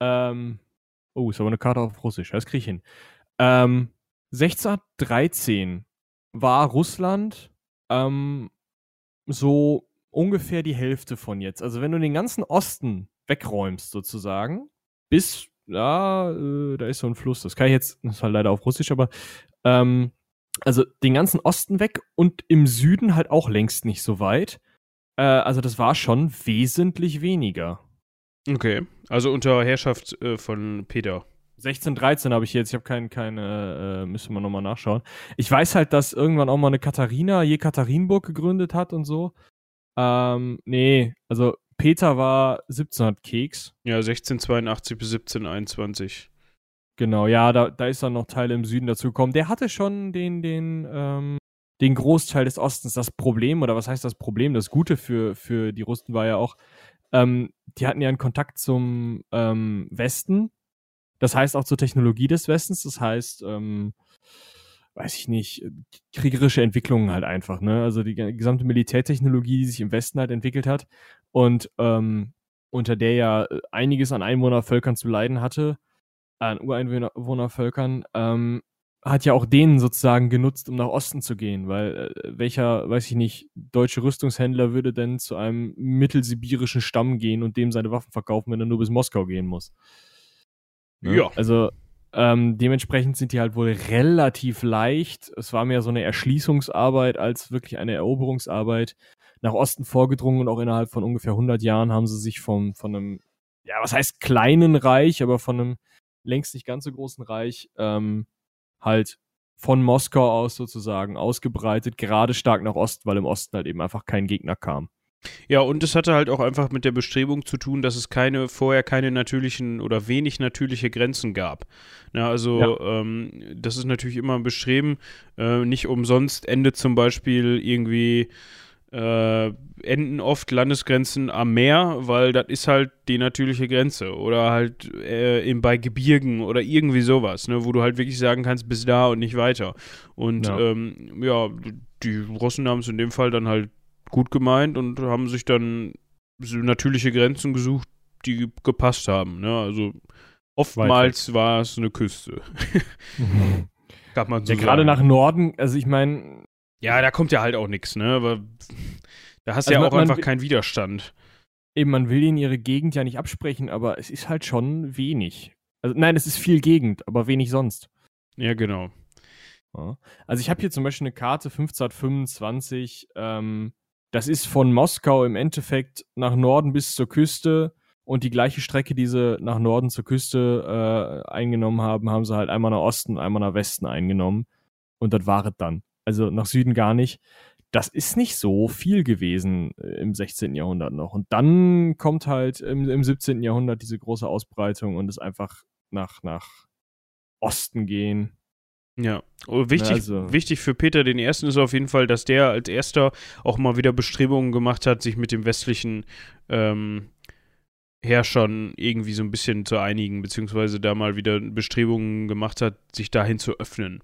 Ähm. Oh, ist aber eine Karte auf Russisch. Das kriege ich hin. Ähm, 1613 war Russland ähm, so ungefähr die Hälfte von jetzt. Also wenn du den ganzen Osten wegräumst, sozusagen. Bis, ja, äh, da ist so ein Fluss. Das kann ich jetzt, das ist halt leider auf Russisch, aber ähm, also den ganzen Osten weg und im Süden halt auch längst nicht so weit. Äh, also das war schon wesentlich weniger. Okay, also unter Herrschaft äh, von Peter. 16, 13 habe ich jetzt. Ich habe keinen, keine, äh, müssen wir nochmal nachschauen. Ich weiß halt, dass irgendwann auch mal eine Katharina Jekaterinburg gegründet hat und so. Ähm, nee, also Peter war 1700 Keks. Ja, 1682 bis 1721. Genau, ja, da, da ist dann noch Teile im Süden dazu gekommen. Der hatte schon den, den, ähm, den Großteil des Ostens. Das Problem, oder was heißt das Problem? Das Gute für, für die Russen war ja auch, ähm, die hatten ja einen Kontakt zum ähm, Westen. Das heißt auch zur Technologie des Westens. Das heißt, ähm, weiß ich nicht, kriegerische Entwicklungen halt einfach, ne? Also die gesamte Militärtechnologie, die sich im Westen halt entwickelt hat und ähm, unter der ja einiges an Einwohnervölkern zu leiden hatte, an Ureinwohnervölkern, ähm, hat ja auch denen sozusagen genutzt, um nach Osten zu gehen, weil äh, welcher, weiß ich nicht, deutsche Rüstungshändler würde denn zu einem mittelsibirischen Stamm gehen und dem seine Waffen verkaufen, wenn er nur bis Moskau gehen muss? Ne? Ja. Also ähm, dementsprechend sind die halt wohl relativ leicht. Es war mehr so eine Erschließungsarbeit als wirklich eine Eroberungsarbeit. Nach Osten vorgedrungen und auch innerhalb von ungefähr 100 Jahren haben sie sich vom, von einem, ja, was heißt kleinen Reich, aber von einem längst nicht ganz so großen Reich ähm, halt von Moskau aus sozusagen ausgebreitet, gerade stark nach Osten, weil im Osten halt eben einfach kein Gegner kam. Ja, und es hatte halt auch einfach mit der Bestrebung zu tun, dass es keine, vorher keine natürlichen oder wenig natürliche Grenzen gab. Ja, also ja. Ähm, das ist natürlich immer ein Bestreben. Äh, nicht umsonst endet zum Beispiel irgendwie äh, enden oft Landesgrenzen am Meer, weil das ist halt die natürliche Grenze. Oder halt äh, in, bei Gebirgen oder irgendwie sowas, ne, wo du halt wirklich sagen kannst, bis da und nicht weiter. Und ja, ähm, ja die Russen haben es in dem Fall dann halt gut gemeint und haben sich dann so natürliche Grenzen gesucht, die gepasst haben. Ne? Also oftmals war es eine Küste. Kann man so ja, gerade nach Norden, also ich meine. Ja, da kommt ja halt auch nichts, ne? Aber da hast du also ja auch einfach keinen Widerstand. Eben, man will ihnen ihre Gegend ja nicht absprechen, aber es ist halt schon wenig. Also nein, es ist viel Gegend, aber wenig sonst. Ja, genau. Also ich habe hier zum Beispiel eine Karte 1525, ähm, das ist von Moskau im Endeffekt nach Norden bis zur Küste und die gleiche Strecke, die sie nach Norden zur Küste äh, eingenommen haben, haben sie halt einmal nach Osten, einmal nach Westen eingenommen. Und das war es dann. Also nach Süden gar nicht. Das ist nicht so viel gewesen äh, im 16. Jahrhundert noch. Und dann kommt halt im, im 17. Jahrhundert diese große Ausbreitung und es einfach nach, nach Osten gehen. Ja, oh, wichtig, also. wichtig für Peter den Ersten ist auf jeden Fall, dass der als erster auch mal wieder Bestrebungen gemacht hat, sich mit dem westlichen ähm, Herrschern irgendwie so ein bisschen zu einigen, beziehungsweise da mal wieder Bestrebungen gemacht hat, sich dahin zu öffnen.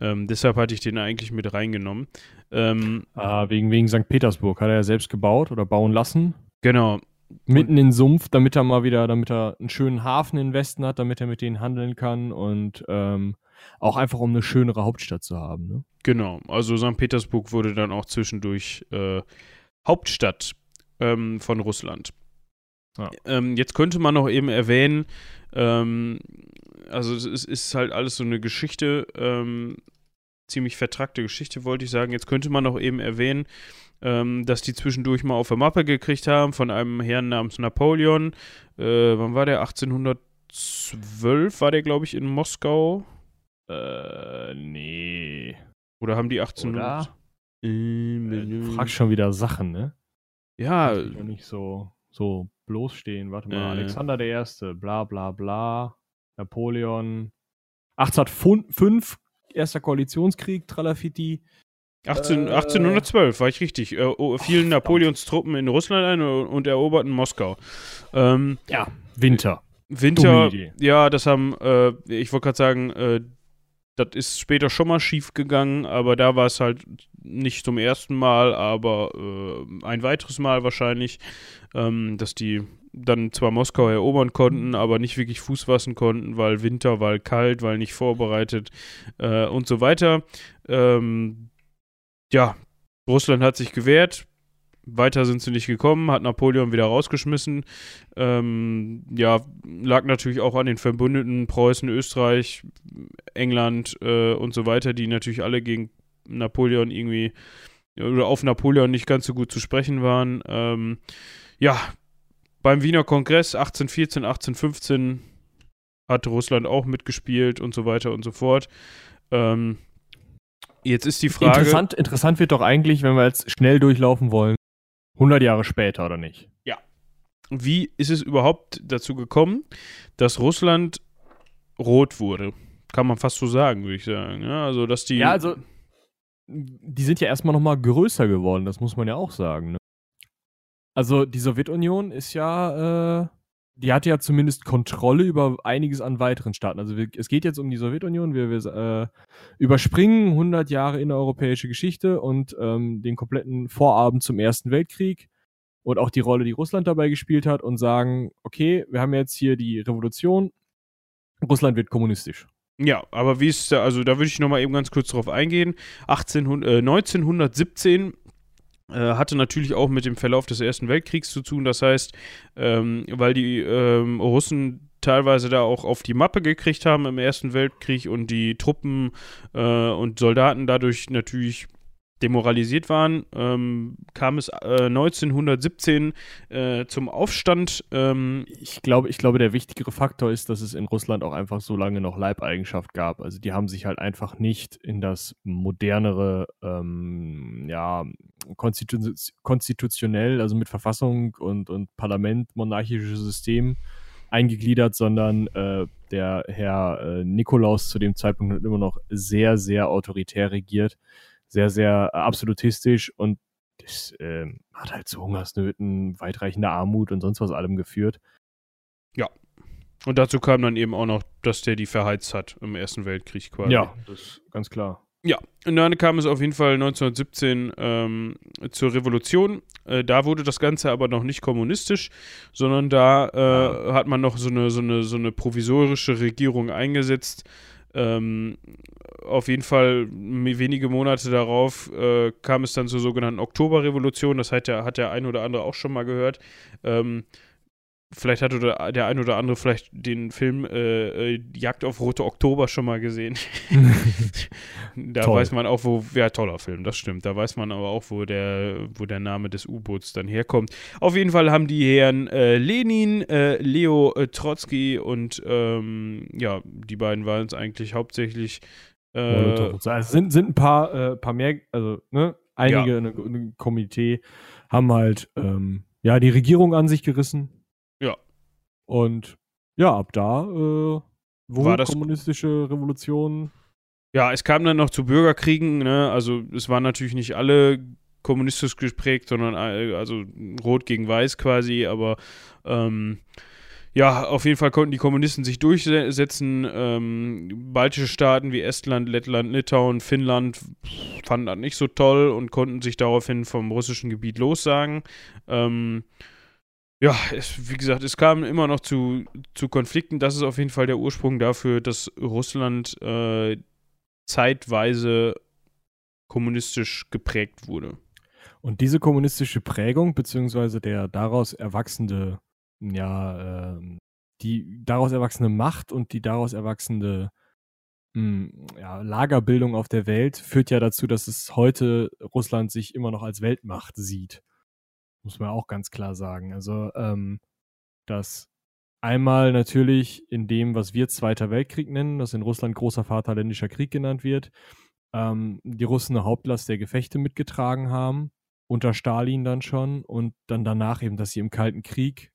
Ähm, deshalb hatte ich den eigentlich mit reingenommen. Ähm, ah, wegen, wegen St. Petersburg. Hat er ja selbst gebaut oder bauen lassen? Genau. Mitten in den Sumpf, damit er mal wieder, damit er einen schönen Hafen im Westen hat, damit er mit denen handeln kann und ähm, auch einfach um eine schönere Hauptstadt zu haben. Ne? Genau, also St. Petersburg wurde dann auch zwischendurch äh, Hauptstadt ähm, von Russland. Ja. Ähm, jetzt könnte man noch eben erwähnen, ähm, also es ist halt alles so eine Geschichte, ähm, ziemlich vertrackte Geschichte, wollte ich sagen. Jetzt könnte man noch eben erwähnen, ähm, dass die zwischendurch mal auf der Mappe gekriegt haben von einem Herrn namens Napoleon. Äh, wann war der? 1812 war der, glaube ich, in Moskau. Äh, nee. Oder haben die 1800? Äh, frag schon wieder Sachen, ne? Ja. nicht so, so bloßstehen. Warte mal, äh. Alexander der Erste, bla bla bla. Napoleon. 1805, erster Koalitionskrieg, Tralafiti. 18, 1812 war ich richtig. Äh, oh, fielen Napoleons Truppen in Russland ein und eroberten Moskau. Ähm, ja, Winter. Winter, ja, das haben, äh, ich wollte gerade sagen, äh, das ist später schon mal schief gegangen, aber da war es halt nicht zum ersten Mal, aber äh, ein weiteres Mal wahrscheinlich, ähm, dass die dann zwar Moskau erobern konnten, aber nicht wirklich Fuß fassen konnten, weil Winter, weil kalt, weil nicht vorbereitet äh, und so weiter. Ähm, ja, Russland hat sich gewehrt, weiter sind sie nicht gekommen, hat Napoleon wieder rausgeschmissen. Ähm, ja, lag natürlich auch an den Verbündeten Preußen, Österreich, England äh, und so weiter, die natürlich alle gegen Napoleon irgendwie oder auf Napoleon nicht ganz so gut zu sprechen waren. Ähm, ja, beim Wiener Kongress 1814, 1815 hat Russland auch mitgespielt und so weiter und so fort. Ähm, jetzt ist die Frage. Interessant, interessant wird doch eigentlich, wenn wir jetzt schnell durchlaufen wollen, 100 Jahre später oder nicht? Ja. Wie ist es überhaupt dazu gekommen, dass Russland rot wurde? Kann man fast so sagen, würde ich sagen. Ja, also, dass die. Ja, also. Die sind ja erstmal nochmal größer geworden, das muss man ja auch sagen. Ne? Also, die Sowjetunion ist ja. Äh, die hatte ja zumindest Kontrolle über einiges an weiteren Staaten. Also wir, es geht jetzt um die Sowjetunion. Wir, wir äh, überspringen 100 Jahre innereuropäische Geschichte und ähm, den kompletten Vorabend zum Ersten Weltkrieg und auch die Rolle, die Russland dabei gespielt hat und sagen, okay, wir haben jetzt hier die Revolution, Russland wird kommunistisch. Ja, aber wie ist da, also da würde ich nochmal eben ganz kurz drauf eingehen. 1800, äh, 1917 äh, hatte natürlich auch mit dem Verlauf des Ersten Weltkriegs zu tun. Das heißt, ähm, weil die ähm, Russen teilweise da auch auf die Mappe gekriegt haben im Ersten Weltkrieg und die Truppen äh, und Soldaten dadurch natürlich demoralisiert waren, ähm, kam es äh, 1917 äh, zum Aufstand. Ähm, ich, glaube, ich glaube, der wichtigere Faktor ist, dass es in Russland auch einfach so lange noch Leibeigenschaft gab. Also die haben sich halt einfach nicht in das modernere, ähm, ja, konstitu konstitutionell, also mit Verfassung und, und Parlament, monarchisches System eingegliedert, sondern äh, der Herr äh, Nikolaus zu dem Zeitpunkt hat immer noch sehr, sehr autoritär regiert sehr, sehr äh, absolutistisch und das äh, hat halt zu Hungersnöten, weitreichender Armut und sonst was allem geführt. Ja. Und dazu kam dann eben auch noch, dass der die verheizt hat im Ersten Weltkrieg quasi. Ja, das ist ganz klar. Ja, und dann kam es auf jeden Fall 1917 ähm, zur Revolution. Äh, da wurde das Ganze aber noch nicht kommunistisch, sondern da äh, ja. hat man noch so eine, so, eine, so eine provisorische Regierung eingesetzt, ähm, auf jeden Fall wenige Monate darauf äh, kam es dann zur sogenannten Oktoberrevolution. Das hat der, hat der ein oder andere auch schon mal gehört. Ähm, vielleicht hat oder der ein oder andere vielleicht den Film äh, äh Jagd auf Rote Oktober schon mal gesehen. da Toll. weiß man auch, wo, ja, toller Film, das stimmt. Da weiß man aber auch, wo der, wo der Name des U-Boots dann herkommt. Auf jeden Fall haben die Herren äh, Lenin, äh, Leo äh, Trotsky und ähm, ja, die beiden waren es eigentlich hauptsächlich. Äh, also sind, sind ein paar, paar mehr, also ne, einige ja. in einem Komitee haben halt ähm, ja die Regierung an sich gerissen. Und ja, ab da äh, wo war das kommunistische Revolution. Ja, es kam dann noch zu Bürgerkriegen, ne? Also es waren natürlich nicht alle kommunistisch geprägt, sondern äh, also Rot gegen Weiß quasi, aber ähm, ja, auf jeden Fall konnten die Kommunisten sich durchsetzen. Ähm, baltische Staaten wie Estland, Lettland, Litauen, Finnland fanden das nicht so toll und konnten sich daraufhin vom russischen Gebiet lossagen. Ähm, ja, es, wie gesagt, es kam immer noch zu, zu Konflikten. Das ist auf jeden Fall der Ursprung dafür, dass Russland äh, zeitweise kommunistisch geprägt wurde. Und diese kommunistische Prägung, beziehungsweise der daraus erwachsene, ja, äh, die daraus erwachsene Macht und die daraus erwachsene mh, hm, ja, Lagerbildung auf der Welt führt ja dazu, dass es heute Russland sich immer noch als Weltmacht sieht. Muss man auch ganz klar sagen. Also, ähm, dass einmal natürlich in dem, was wir Zweiter Weltkrieg nennen, das in Russland großer Vaterländischer Krieg genannt wird, ähm, die Russen eine Hauptlast der Gefechte mitgetragen haben, unter Stalin dann schon, und dann danach eben, dass sie im Kalten Krieg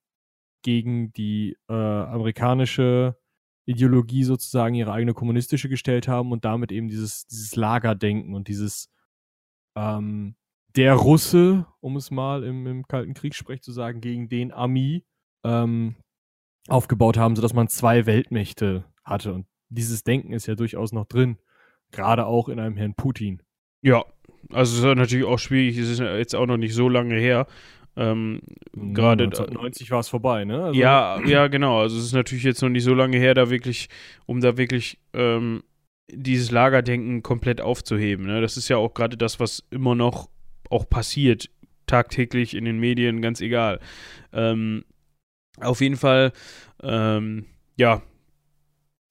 gegen die äh, amerikanische Ideologie sozusagen ihre eigene kommunistische gestellt haben und damit eben dieses, dieses Lagerdenken und dieses ähm, der Russe, um es mal im, im Kalten Kriegssprech zu sagen, gegen den Ami ähm, aufgebaut haben, sodass man zwei Weltmächte hatte. Und dieses Denken ist ja durchaus noch drin, gerade auch in einem Herrn Putin. Ja, also es ist natürlich auch schwierig, es ist jetzt auch noch nicht so lange her. Ähm, gerade 1990 war es vorbei, ne? Also ja, ja, genau. Also es ist natürlich jetzt noch nicht so lange her, da wirklich, um da wirklich ähm, dieses Lagerdenken komplett aufzuheben. Ne? Das ist ja auch gerade das, was immer noch auch passiert, tagtäglich in den Medien, ganz egal. Ähm, auf jeden Fall, ähm, ja,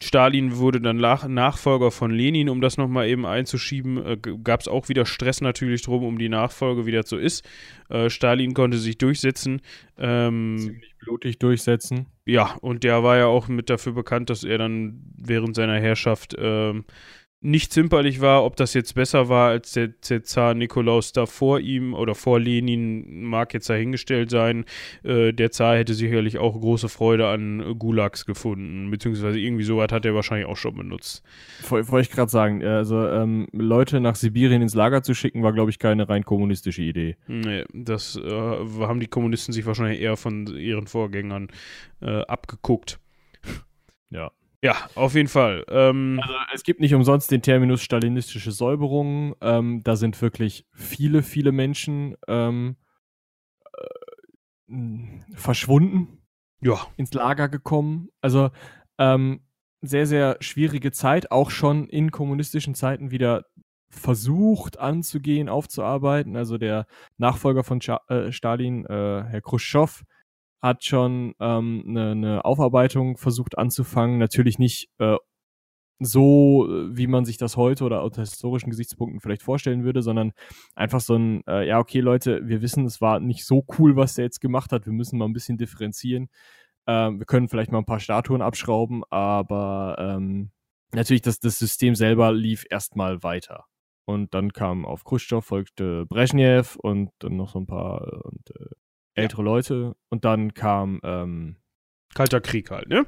Stalin wurde dann nach Nachfolger von Lenin, um das nochmal eben einzuschieben. Äh, Gab es auch wieder Stress natürlich drum, um die Nachfolge, wie das so ist. Äh, Stalin konnte sich durchsetzen. Ähm, Ziemlich blutig durchsetzen. Ja, und der war ja auch mit dafür bekannt, dass er dann während seiner Herrschaft ähm, nicht zimperlich war, ob das jetzt besser war als der, der, Zar Nikolaus da vor ihm oder vor Lenin, mag jetzt dahingestellt sein. Äh, der Zar hätte sicherlich auch große Freude an Gulags gefunden, beziehungsweise irgendwie sowas hat er wahrscheinlich auch schon benutzt. Wollte ich gerade sagen, also ähm, Leute nach Sibirien ins Lager zu schicken, war, glaube ich, keine rein kommunistische Idee. Nee, das äh, haben die Kommunisten sich wahrscheinlich eher von ihren Vorgängern äh, abgeguckt. Ja. Ja, auf jeden Fall. Ähm, also es gibt nicht umsonst den Terminus stalinistische Säuberung. Ähm, da sind wirklich viele, viele Menschen ähm, äh, verschwunden. Ja. Ins Lager gekommen. Also ähm, sehr, sehr schwierige Zeit, auch schon in kommunistischen Zeiten wieder versucht anzugehen, aufzuarbeiten. Also der Nachfolger von Cha äh, Stalin, äh, Herr Khrushchev, hat schon ähm, eine, eine Aufarbeitung versucht anzufangen. Natürlich nicht äh, so, wie man sich das heute oder aus historischen Gesichtspunkten vielleicht vorstellen würde, sondern einfach so ein, äh, ja, okay, Leute, wir wissen, es war nicht so cool, was der jetzt gemacht hat. Wir müssen mal ein bisschen differenzieren. Ähm, wir können vielleicht mal ein paar Statuen abschrauben, aber ähm, natürlich, das, das System selber lief erstmal weiter. Und dann kam auf Khrushchev, folgte Brezhnev und dann noch so ein paar und äh, ältere ja. Leute. Und dann kam ähm, Kalter Krieg halt, ne?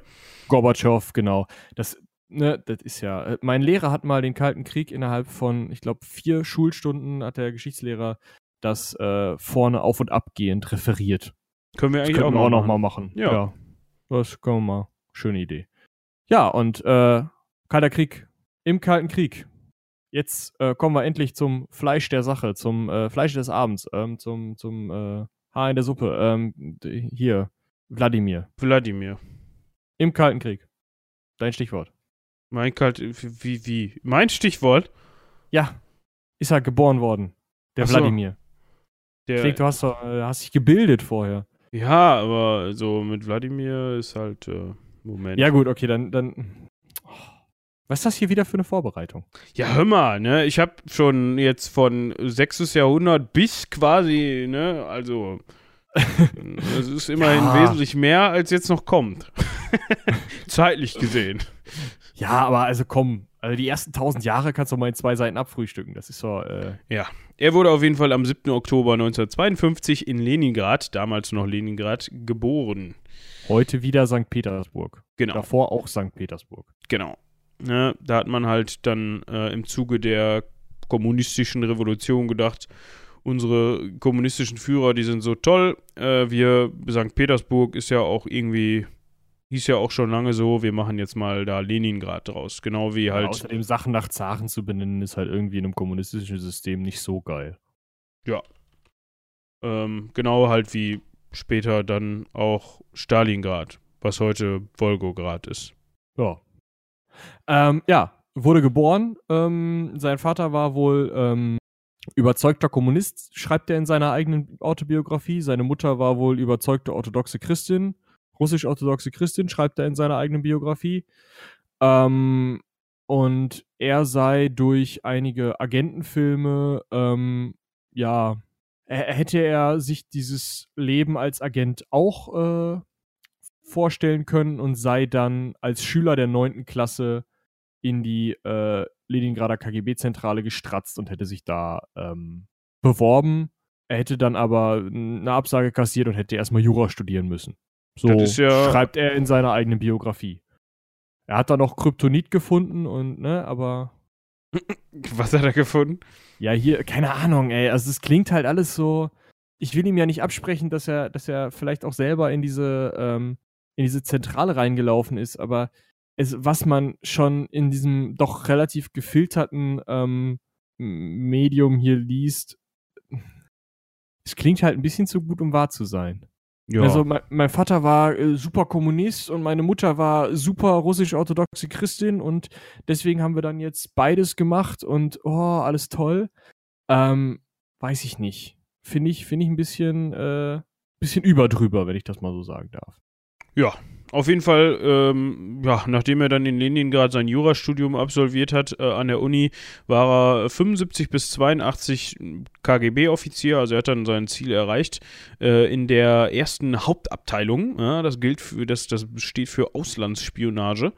Gorbatschow, genau. Das, ne, das ist ja. Äh, mein Lehrer hat mal den Kalten Krieg innerhalb von, ich glaube, vier Schulstunden hat der Geschichtslehrer das äh, vorne auf und abgehend referiert. Können wir eigentlich das auch, auch noch mal machen. Ja. ja. Das können wir mal. Schöne Idee. Ja, und äh, Kalter Krieg im Kalten Krieg. Jetzt äh, kommen wir endlich zum Fleisch der Sache, zum äh, Fleisch des Abends, ähm, zum, zum äh, Haar in der Suppe. Ähm, hier, Wladimir. Wladimir. Im Kalten Krieg. Dein Stichwort. Mein Kalt, wie, wie? Mein Stichwort? Ja. Ist er geboren worden. Der so. Wladimir. Der, ich denke, du hast, äh, hast dich gebildet vorher. Ja, aber so mit Wladimir ist halt, äh, Moment. Ja, gut, okay, dann, dann. Was ist das hier wieder für eine Vorbereitung? Ja, hör mal, ne? Ich habe schon jetzt von 6. Jahrhundert bis quasi, ne? Also, es ist immerhin ja. wesentlich mehr, als jetzt noch kommt. Zeitlich gesehen. Ja, aber also komm, also die ersten 1000 Jahre kannst du mal in zwei Seiten abfrühstücken. Das ist so. Äh ja, er wurde auf jeden Fall am 7. Oktober 1952 in Leningrad, damals noch Leningrad, geboren. Heute wieder St. Petersburg. Genau. Davor auch St. Petersburg. Genau. Ne, da hat man halt dann äh, im Zuge der kommunistischen Revolution gedacht, unsere kommunistischen Führer, die sind so toll. Äh, wir, St. Petersburg ist ja auch irgendwie, hieß ja auch schon lange so, wir machen jetzt mal da Leningrad draus. Genau wie halt. Ja, außerdem Sachen nach Zaren zu benennen, ist halt irgendwie in einem kommunistischen System nicht so geil. Ja. Ähm, genau halt wie später dann auch Stalingrad, was heute Wolgograd ist. Ja, ähm, ja, wurde geboren. Ähm, sein Vater war wohl ähm, überzeugter Kommunist, schreibt er in seiner eigenen Autobiografie. Seine Mutter war wohl überzeugte orthodoxe Christin, russisch-orthodoxe Christin, schreibt er in seiner eigenen Biografie. Ähm, und er sei durch einige Agentenfilme, ähm, ja, hätte er sich dieses Leben als Agent auch äh, vorstellen können und sei dann als Schüler der 9. Klasse in die äh, Leningrader KGB-Zentrale gestratzt und hätte sich da ähm, beworben. Er hätte dann aber eine Absage kassiert und hätte erstmal Jura studieren müssen. So ja schreibt er in seiner eigenen Biografie. Er hat dann noch Kryptonit gefunden und, ne, aber. Was hat er gefunden? Ja, hier, keine Ahnung, ey. Also es klingt halt alles so. Ich will ihm ja nicht absprechen, dass er, dass er vielleicht auch selber in diese ähm, in diese Zentrale reingelaufen ist, aber es, was man schon in diesem doch relativ gefilterten ähm, Medium hier liest, es klingt halt ein bisschen zu gut, um wahr zu sein. Ja. Also mein, mein Vater war äh, super Kommunist und meine Mutter war super russisch-orthodoxe Christin und deswegen haben wir dann jetzt beides gemacht und oh, alles toll. Ähm, weiß ich nicht. Finde ich, finde ich ein bisschen, äh, bisschen überdrüber, wenn ich das mal so sagen darf. Ja, auf jeden Fall, ähm, ja, nachdem er dann in Leningrad sein Jurastudium absolviert hat äh, an der Uni, war er 75 bis 82 KGB-Offizier, also er hat dann sein Ziel erreicht äh, in der ersten Hauptabteilung. Ja, das gilt für, das, das steht für Auslandsspionage.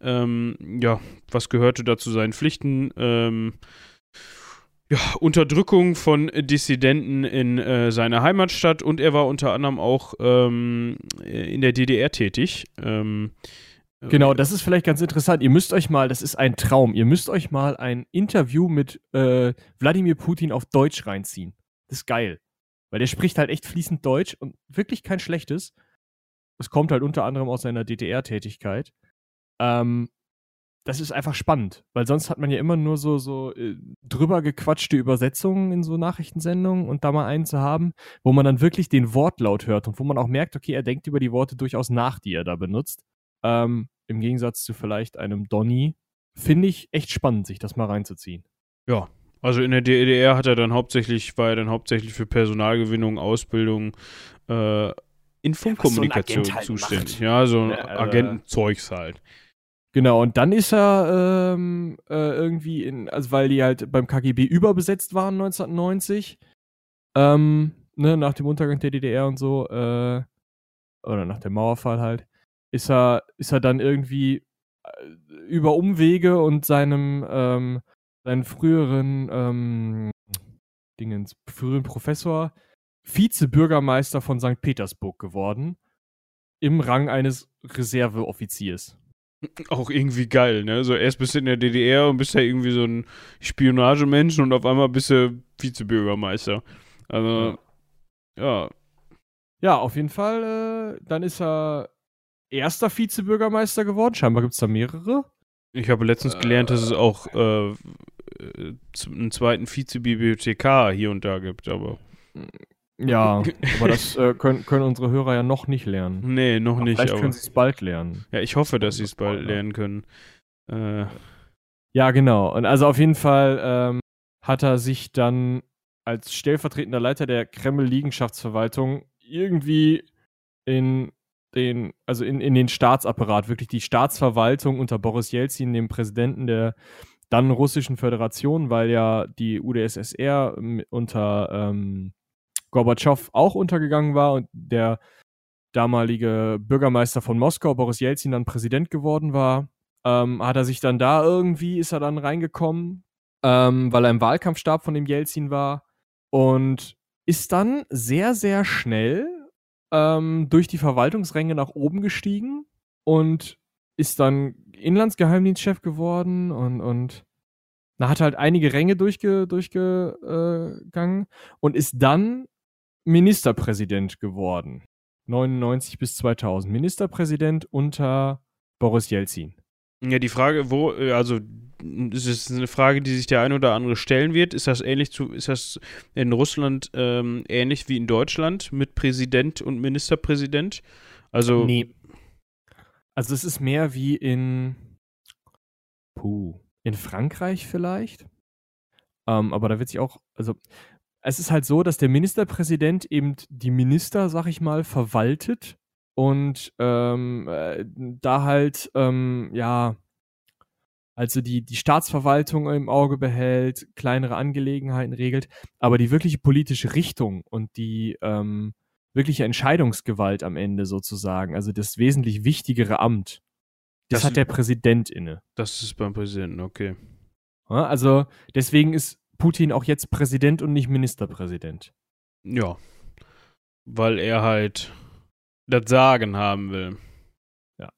Ähm, ja, was gehörte dazu seinen Pflichten? Ähm, ja, Unterdrückung von Dissidenten in äh, seiner Heimatstadt und er war unter anderem auch ähm, in der DDR tätig. Ähm, äh, genau, das ist vielleicht ganz interessant. Ihr müsst euch mal, das ist ein Traum, ihr müsst euch mal ein Interview mit äh, Wladimir Putin auf Deutsch reinziehen. Das ist geil. Weil der spricht halt echt fließend Deutsch und wirklich kein schlechtes. Es kommt halt unter anderem aus seiner DDR-Tätigkeit. Ähm, das ist einfach spannend, weil sonst hat man ja immer nur so, so äh, drüber gequatschte Übersetzungen in so Nachrichtensendungen und da mal einen zu haben, wo man dann wirklich den Wortlaut hört und wo man auch merkt, okay, er denkt über die Worte durchaus nach, die er da benutzt. Ähm, Im Gegensatz zu vielleicht einem Donny, finde ich echt spannend, sich das mal reinzuziehen. Ja, also in der DDR hat er dann hauptsächlich, war er dann hauptsächlich für Personalgewinnung, Ausbildung, äh, in Funkkommunikation ja, so halt zuständig. Macht. Ja, so ja, äh, Agentenzeugs halt. Genau, und dann ist er ähm, äh, irgendwie in, also weil die halt beim KGB überbesetzt waren 1990, ähm, ne, nach dem Untergang der DDR und so, äh, oder nach dem Mauerfall halt, ist er, ist er dann irgendwie äh, über Umwege und seinem, ähm, seinen früheren, ähm, Dingens, früheren Professor Vizebürgermeister von St. Petersburg geworden, im Rang eines Reserveoffiziers. Auch irgendwie geil, ne? So erst bist du in der DDR und bist ja irgendwie so ein Spionagemensch und auf einmal bist du Vizebürgermeister. Also, ja. Ja, ja auf jeden Fall. Äh, dann ist er erster Vizebürgermeister geworden. Scheinbar gibt es da mehrere. Ich habe letztens gelernt, dass es auch äh, einen zweiten Vizebibliothekar hier und da gibt, aber. Ja, aber das äh, können, können unsere Hörer ja noch nicht lernen. Nee, noch aber nicht. Vielleicht aber können sie es bald lernen. Ja, ich hoffe, dass sie es bald lernen können. Äh. Ja, genau. Und also auf jeden Fall ähm, hat er sich dann als stellvertretender Leiter der Kreml-Liegenschaftsverwaltung irgendwie in den, also in, in den Staatsapparat, wirklich die Staatsverwaltung unter Boris Jelzin, dem Präsidenten der dann russischen Föderation, weil ja die UdSSR unter ähm, Gorbatschow auch untergegangen war und der damalige Bürgermeister von Moskau, Boris Jelzin, dann Präsident geworden war, ähm, hat er sich dann da irgendwie, ist er dann reingekommen, ähm, weil er im Wahlkampfstab von dem Jelzin war und ist dann sehr, sehr schnell ähm, durch die Verwaltungsränge nach oben gestiegen und ist dann Inlandsgeheimdienstchef geworden und, und na, hat halt einige Ränge durchge, durchgegangen und ist dann Ministerpräsident geworden. 99 bis 2000. Ministerpräsident unter Boris Jelzin. Ja, die Frage, wo, äh, also es ist eine Frage, die sich der ein oder andere stellen wird. Ist das ähnlich zu, ist das in Russland ähm, ähnlich wie in Deutschland mit Präsident und Ministerpräsident? Also. Nee. Also es ist mehr wie in. Puh. In Frankreich vielleicht. Ähm, aber da wird sich auch, also es ist halt so, dass der Ministerpräsident eben die Minister, sag ich mal, verwaltet und ähm, äh, da halt, ähm, ja, also die, die Staatsverwaltung im Auge behält, kleinere Angelegenheiten regelt, aber die wirkliche politische Richtung und die ähm, wirkliche Entscheidungsgewalt am Ende sozusagen, also das wesentlich wichtigere Amt, das, das hat der Präsident inne. Das ist beim Präsidenten, okay. Also deswegen ist Putin auch jetzt Präsident und nicht Ministerpräsident. Ja. Weil er halt das Sagen haben will. Ja.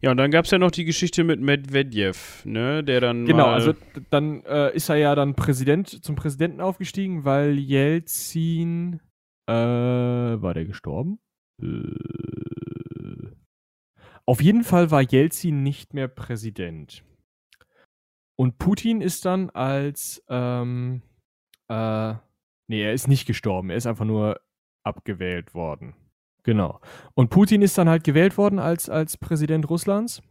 Ja, und dann gab es ja noch die Geschichte mit Medvedev, ne, der dann. Genau, also dann äh, ist er ja dann Präsident, zum Präsidenten aufgestiegen, weil Jelzin. Äh, war der gestorben? Äh, auf jeden Fall war Jelzin nicht mehr Präsident. Und Putin ist dann als, ähm, äh, nee, er ist nicht gestorben, er ist einfach nur abgewählt worden. Genau. Und Putin ist dann halt gewählt worden als, als Präsident Russlands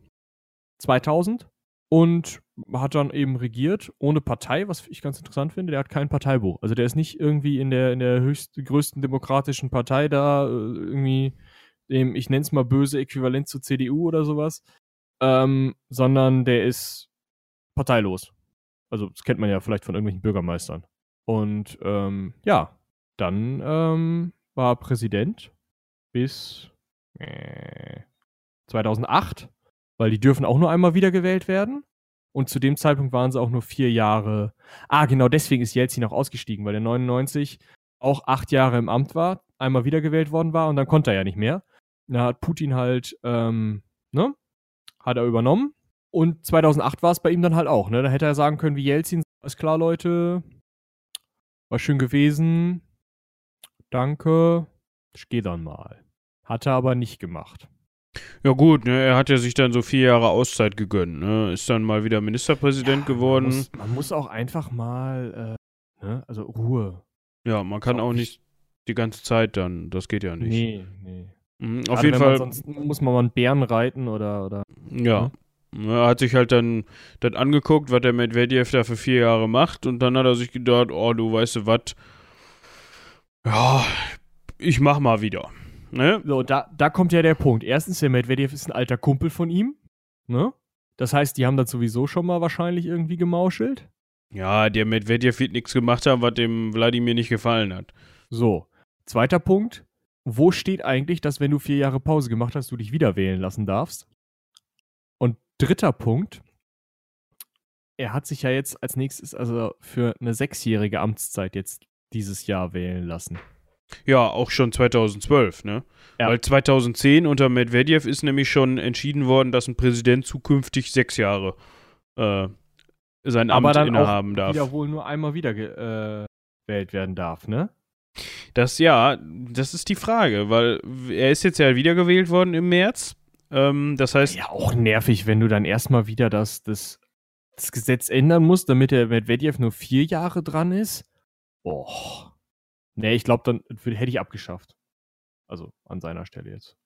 2000 und hat dann eben regiert ohne Partei, was ich ganz interessant finde. Der hat kein Parteibuch. Also der ist nicht irgendwie in der, in der höchsten, größten demokratischen Partei da äh, irgendwie dem, ich nenne es mal böse Äquivalent zur CDU oder sowas, ähm, sondern der ist parteilos. Also, das kennt man ja vielleicht von irgendwelchen Bürgermeistern. Und ähm, ja, dann ähm, war Präsident bis äh, 2008, weil die dürfen auch nur einmal wiedergewählt werden. Und zu dem Zeitpunkt waren sie auch nur vier Jahre. Ah, genau deswegen ist Jelzin auch ausgestiegen, weil der 99 auch acht Jahre im Amt war, einmal wiedergewählt worden war und dann konnte er ja nicht mehr. Da hat Putin halt, ähm, ne, hat er übernommen. Und 2008 war es bei ihm dann halt auch, ne? Da hätte er sagen können, wie Jelzin, alles klar, Leute, war schön gewesen, danke, ich gehe dann mal. Hat er aber nicht gemacht. Ja gut, ne, er hat ja sich dann so vier Jahre Auszeit gegönnt, ne? Ist dann mal wieder Ministerpräsident ja, geworden. Man muss, man muss, auch einfach mal, äh, ne? Also Ruhe. Ja, man kann auch, auch nicht die ganze Zeit dann, das geht ja nicht. Nee, nee. Mhm, auf jeden Fall. Sonst muss man mal einen Bären reiten oder. oder ja. Ne? Er hat sich halt dann das angeguckt, was der Medvedev da für vier Jahre macht und dann hat er sich gedacht, oh, du weißt du was, ja, ich mach mal wieder. Ne? So, da, da kommt ja der Punkt. Erstens, der Medvedev ist ein alter Kumpel von ihm. Ne? Das heißt, die haben das sowieso schon mal wahrscheinlich irgendwie gemauschelt. Ja, der Medvedev wird nichts gemacht haben, was dem Wladimir nicht gefallen hat. So, zweiter Punkt. Wo steht eigentlich, dass wenn du vier Jahre Pause gemacht hast, du dich wieder wählen lassen darfst? Dritter Punkt. Er hat sich ja jetzt als nächstes, also für eine sechsjährige Amtszeit jetzt dieses Jahr wählen lassen. Ja, auch schon 2012, ne? Ja. Weil 2010 unter Medvedev ist nämlich schon entschieden worden, dass ein Präsident zukünftig sechs Jahre äh, sein Amt Aber dann innehaben auch darf. wieder wohl nur einmal wieder äh, gewählt werden darf, ne? Das ja, das ist die Frage, weil er ist jetzt ja wiedergewählt worden im März. Ähm, das heißt. Ja, auch nervig, wenn du dann erstmal wieder das, das, das Gesetz ändern musst, damit der Medvedev nur vier Jahre dran ist. Boah. Nee, ich glaube, dann hätte ich abgeschafft. Also an seiner Stelle jetzt.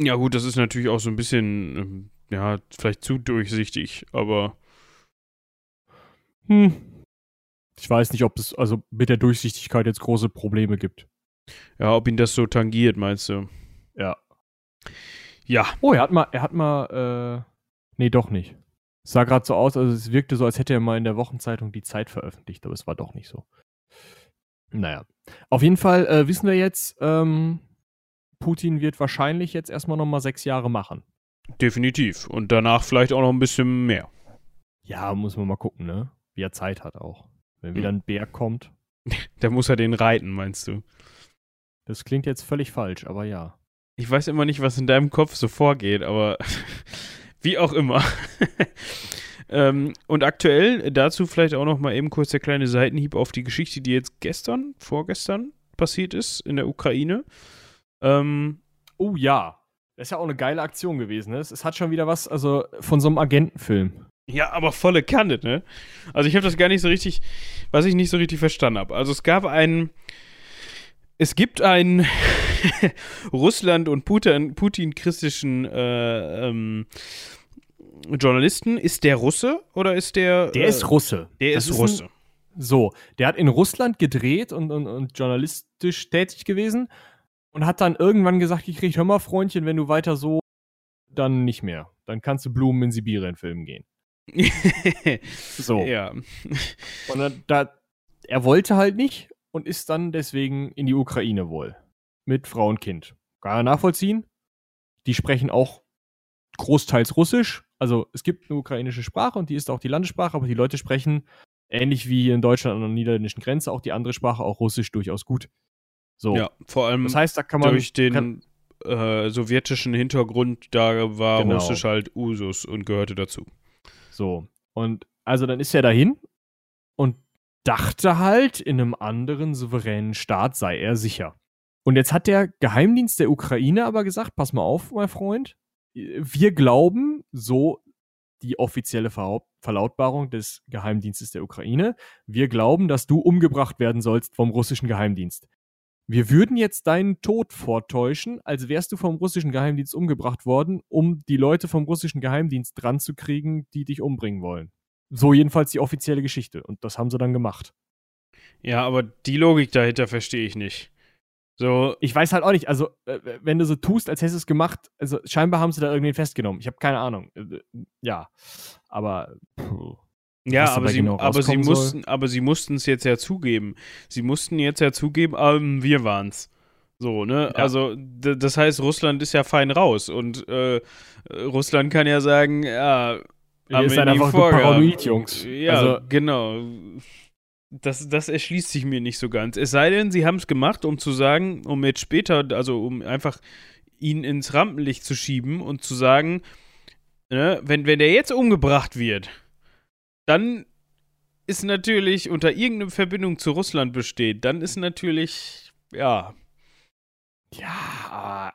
Ja, gut, das ist natürlich auch so ein bisschen, ähm, ja, vielleicht zu durchsichtig, aber. Hm. Ich weiß nicht, ob es also mit der Durchsichtigkeit jetzt große Probleme gibt. Ja, ob ihn das so tangiert, meinst du? Ja. Ja. Oh, er hat mal, er hat mal, äh, nee, doch nicht. Es sah gerade so aus, also es wirkte so, als hätte er mal in der Wochenzeitung die Zeit veröffentlicht, aber es war doch nicht so. Naja. Auf jeden Fall äh, wissen wir jetzt, ähm, Putin wird wahrscheinlich jetzt erstmal nochmal sechs Jahre machen. Definitiv. Und danach vielleicht auch noch ein bisschen mehr. Ja, muss man mal gucken, ne? Wie er Zeit hat auch. Wenn wieder hm. ein Bär kommt. da muss er den reiten, meinst du? Das klingt jetzt völlig falsch, aber ja. Ich weiß immer nicht, was in deinem Kopf so vorgeht, aber wie auch immer. Ähm, und aktuell dazu vielleicht auch noch mal eben kurz der kleine Seitenhieb auf die Geschichte, die jetzt gestern, vorgestern passiert ist in der Ukraine. Ähm, oh ja, das ist ja auch eine geile Aktion gewesen. Ne? Es hat schon wieder was, also von so einem Agentenfilm. Ja, aber volle Kanne, ne? Also ich habe das gar nicht so richtig, was ich nicht so richtig verstanden habe. Also es gab einen, es gibt einen Russland und Putin, Putin christlichen äh, ähm, Journalisten. Ist der Russe oder ist der. Der äh, ist Russe. Der ist, ist Russe. Ein, so, der hat in Russland gedreht und, und, und journalistisch tätig gewesen und hat dann irgendwann gesagt gekriegt, hör mal, Freundchen, wenn du weiter so, dann nicht mehr. Dann kannst du Blumen in Sibirien filmen gehen. so. Ja. Und dann, da, er wollte halt nicht und ist dann deswegen in die Ukraine wohl. Mit Frau und Kind. Kann er nachvollziehen. Die sprechen auch großteils Russisch. Also es gibt eine ukrainische Sprache und die ist auch die Landessprache, aber die Leute sprechen ähnlich wie hier in Deutschland an der niederländischen Grenze auch die andere Sprache, auch Russisch, durchaus gut. So. Ja, vor allem das heißt, da kann man, durch den kann, äh, sowjetischen Hintergrund, da war genau. Russisch halt Usus und gehörte dazu. So. Und also dann ist er dahin und dachte halt, in einem anderen souveränen Staat sei er sicher. Und jetzt hat der Geheimdienst der Ukraine aber gesagt, pass mal auf, mein Freund, wir glauben, so die offizielle Verlautbarung des Geheimdienstes der Ukraine, wir glauben, dass du umgebracht werden sollst vom russischen Geheimdienst. Wir würden jetzt deinen Tod vortäuschen, als wärst du vom russischen Geheimdienst umgebracht worden, um die Leute vom russischen Geheimdienst dran zu kriegen, die dich umbringen wollen. So jedenfalls die offizielle Geschichte. Und das haben sie dann gemacht. Ja, aber die Logik dahinter verstehe ich nicht. So. Ich weiß halt auch nicht, also, äh, wenn du so tust, als hättest du es gemacht, also scheinbar haben sie da irgendwen festgenommen. Ich habe keine Ahnung. Äh, ja. Aber. Puh. Ja, aber sie, genau aber, sie mussten, aber sie mussten es jetzt ja zugeben. Sie mussten jetzt ja zugeben, ähm, wir waren's. So, ne? Ja. Also, das heißt, Russland ist ja fein raus und äh, Russland kann ja sagen, ja, haben ist halt einfach paranoid, Jungs. Ja, also, genau. Das, das erschließt sich mir nicht so ganz. Es sei denn, sie haben es gemacht, um zu sagen, um jetzt später, also um einfach ihn ins Rampenlicht zu schieben und zu sagen, ne, wenn, wenn der jetzt umgebracht wird, dann ist natürlich unter irgendeiner Verbindung zu Russland besteht, dann ist natürlich, ja. Ja,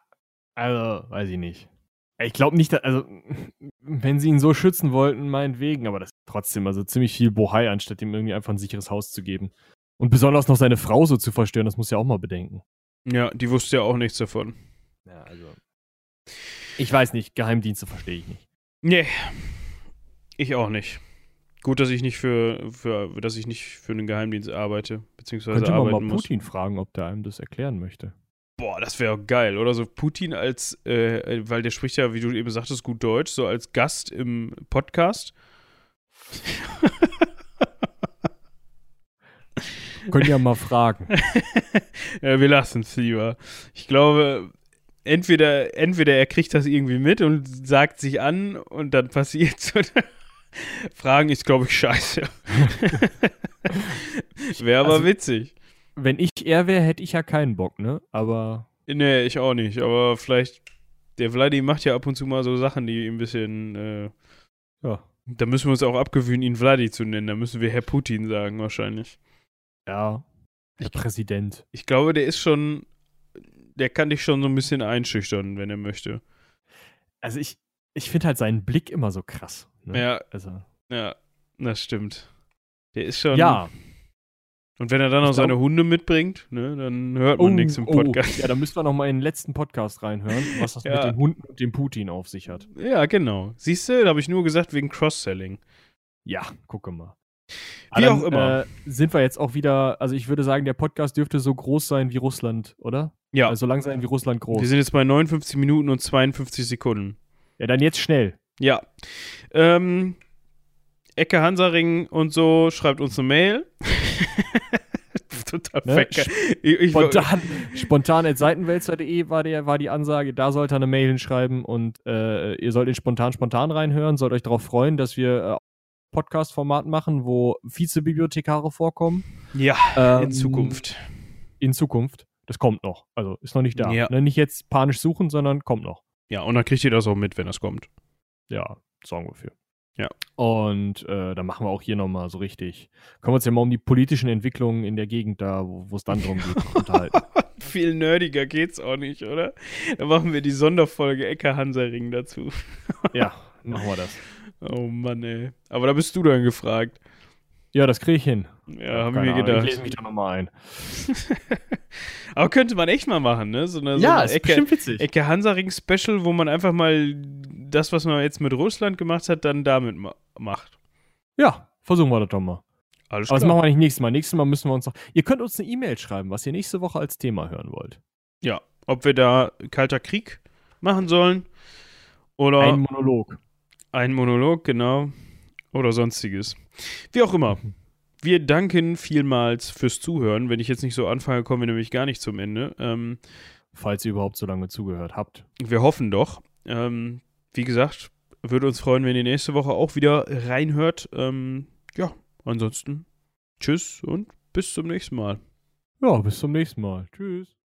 also, weiß ich nicht. Ich glaube nicht, dass, also, wenn sie ihn so schützen wollten, meinetwegen, aber das trotzdem also ziemlich viel Bohai, anstatt ihm irgendwie einfach ein sicheres Haus zu geben. Und besonders noch seine Frau so zu verstören, das muss ja auch mal bedenken. Ja, die wusste ja auch nichts davon. Ja, also. Ich weiß nicht, Geheimdienste verstehe ich nicht. Nee. Ich auch nicht. Gut, dass ich nicht für, für dass ich nicht für einen Geheimdienst arbeite, beziehungsweise Könnte arbeiten man mal muss. Putin fragen, ob der einem das erklären möchte. Boah, das wäre geil. Oder so Putin als, äh, weil der spricht ja, wie du eben sagtest, gut Deutsch, so als Gast im Podcast. Könnt ihr mal fragen. ja, wir lassen es lieber. Ich glaube, entweder, entweder er kriegt das irgendwie mit und sagt sich an und dann passiert so. Fragen ist, glaube ich, scheiße. wäre aber also, witzig wenn ich er wäre, hätte ich ja keinen Bock, ne? Aber. Nee, ich auch nicht. Aber vielleicht, der Vladi macht ja ab und zu mal so Sachen, die ein bisschen, äh, ja. Da müssen wir uns auch abgewöhnen, ihn Vladi zu nennen. Da müssen wir Herr Putin sagen, wahrscheinlich. Ja. Der ich, Präsident. Ich glaube, der ist schon, der kann dich schon so ein bisschen einschüchtern, wenn er möchte. Also ich, ich finde halt seinen Blick immer so krass. Ne? Ja. Also. Ja, das stimmt. Der ist schon. Ja. Und wenn er dann noch seine Hunde mitbringt, ne, dann hört man oh, nichts im Podcast. Oh. Ja, dann müssen wir noch mal in den letzten Podcast reinhören, was das ja. mit den Hunden und dem Putin auf sich hat. Ja, genau. Siehst du, da habe ich nur gesagt wegen Cross-Selling. Ja, gucke mal. Wie dann, auch immer. Äh, sind wir jetzt auch wieder, also ich würde sagen, der Podcast dürfte so groß sein wie Russland, oder? Ja. Also so lang sein wie Russland groß. Wir sind jetzt bei 59 Minuten und 52 Sekunden. Ja, dann jetzt schnell. Ja. Ähm, Ecke Hansaring und so schreibt uns eine Mail. Total ne? Ich, ich, spontan, spontan at seitenwälzer.de war, war die Ansage, da sollt ihr eine Mail hinschreiben und äh, ihr sollt in spontan spontan reinhören, sollt euch darauf freuen, dass wir äh, Podcast-Format machen, wo Vizebibliothekare vorkommen. Ja, ähm, in Zukunft. In Zukunft. Das kommt noch. Also ist noch nicht da. Ja. Ne, nicht jetzt panisch suchen, sondern kommt noch. Ja, und dann kriegt ihr das auch mit, wenn das kommt. Ja, sorgen wir für. Ja. Und äh, dann machen wir auch hier nochmal so richtig. Können wir uns ja mal um die politischen Entwicklungen in der Gegend da, wo es dann drum geht, unterhalten. Viel nerdiger geht's auch nicht, oder? Dann machen wir die Sonderfolge Ecke Hansaring dazu. ja, machen wir das. Oh Mann, ey. Aber da bist du dann gefragt. Ja, das kriege ich hin. Ja, habe ich mir gedacht. Ich lese mich da nochmal ein. Aber könnte man echt mal machen, ne? So eine, so ja, eine ist Ecke, witzig. Ecke Hansaring-Special, wo man einfach mal das, was man jetzt mit Russland gemacht hat, dann damit ma macht. Ja, versuchen wir das doch mal. Alles Aber das machen wir nicht nächstes Mal. Nächstes Mal müssen wir uns noch. Ihr könnt uns eine E-Mail schreiben, was ihr nächste Woche als Thema hören wollt. Ja, ob wir da Kalter Krieg machen sollen oder. Ein Monolog. Ein Monolog, genau. Oder sonstiges. Wie auch immer. Wir danken vielmals fürs Zuhören. Wenn ich jetzt nicht so anfange, kommen wir nämlich gar nicht zum Ende. Ähm, Falls ihr überhaupt so lange zugehört habt. Wir hoffen doch. Ähm, wie gesagt, würde uns freuen, wenn ihr nächste Woche auch wieder reinhört. Ähm, ja, ansonsten tschüss und bis zum nächsten Mal. Ja, bis zum nächsten Mal. Tschüss.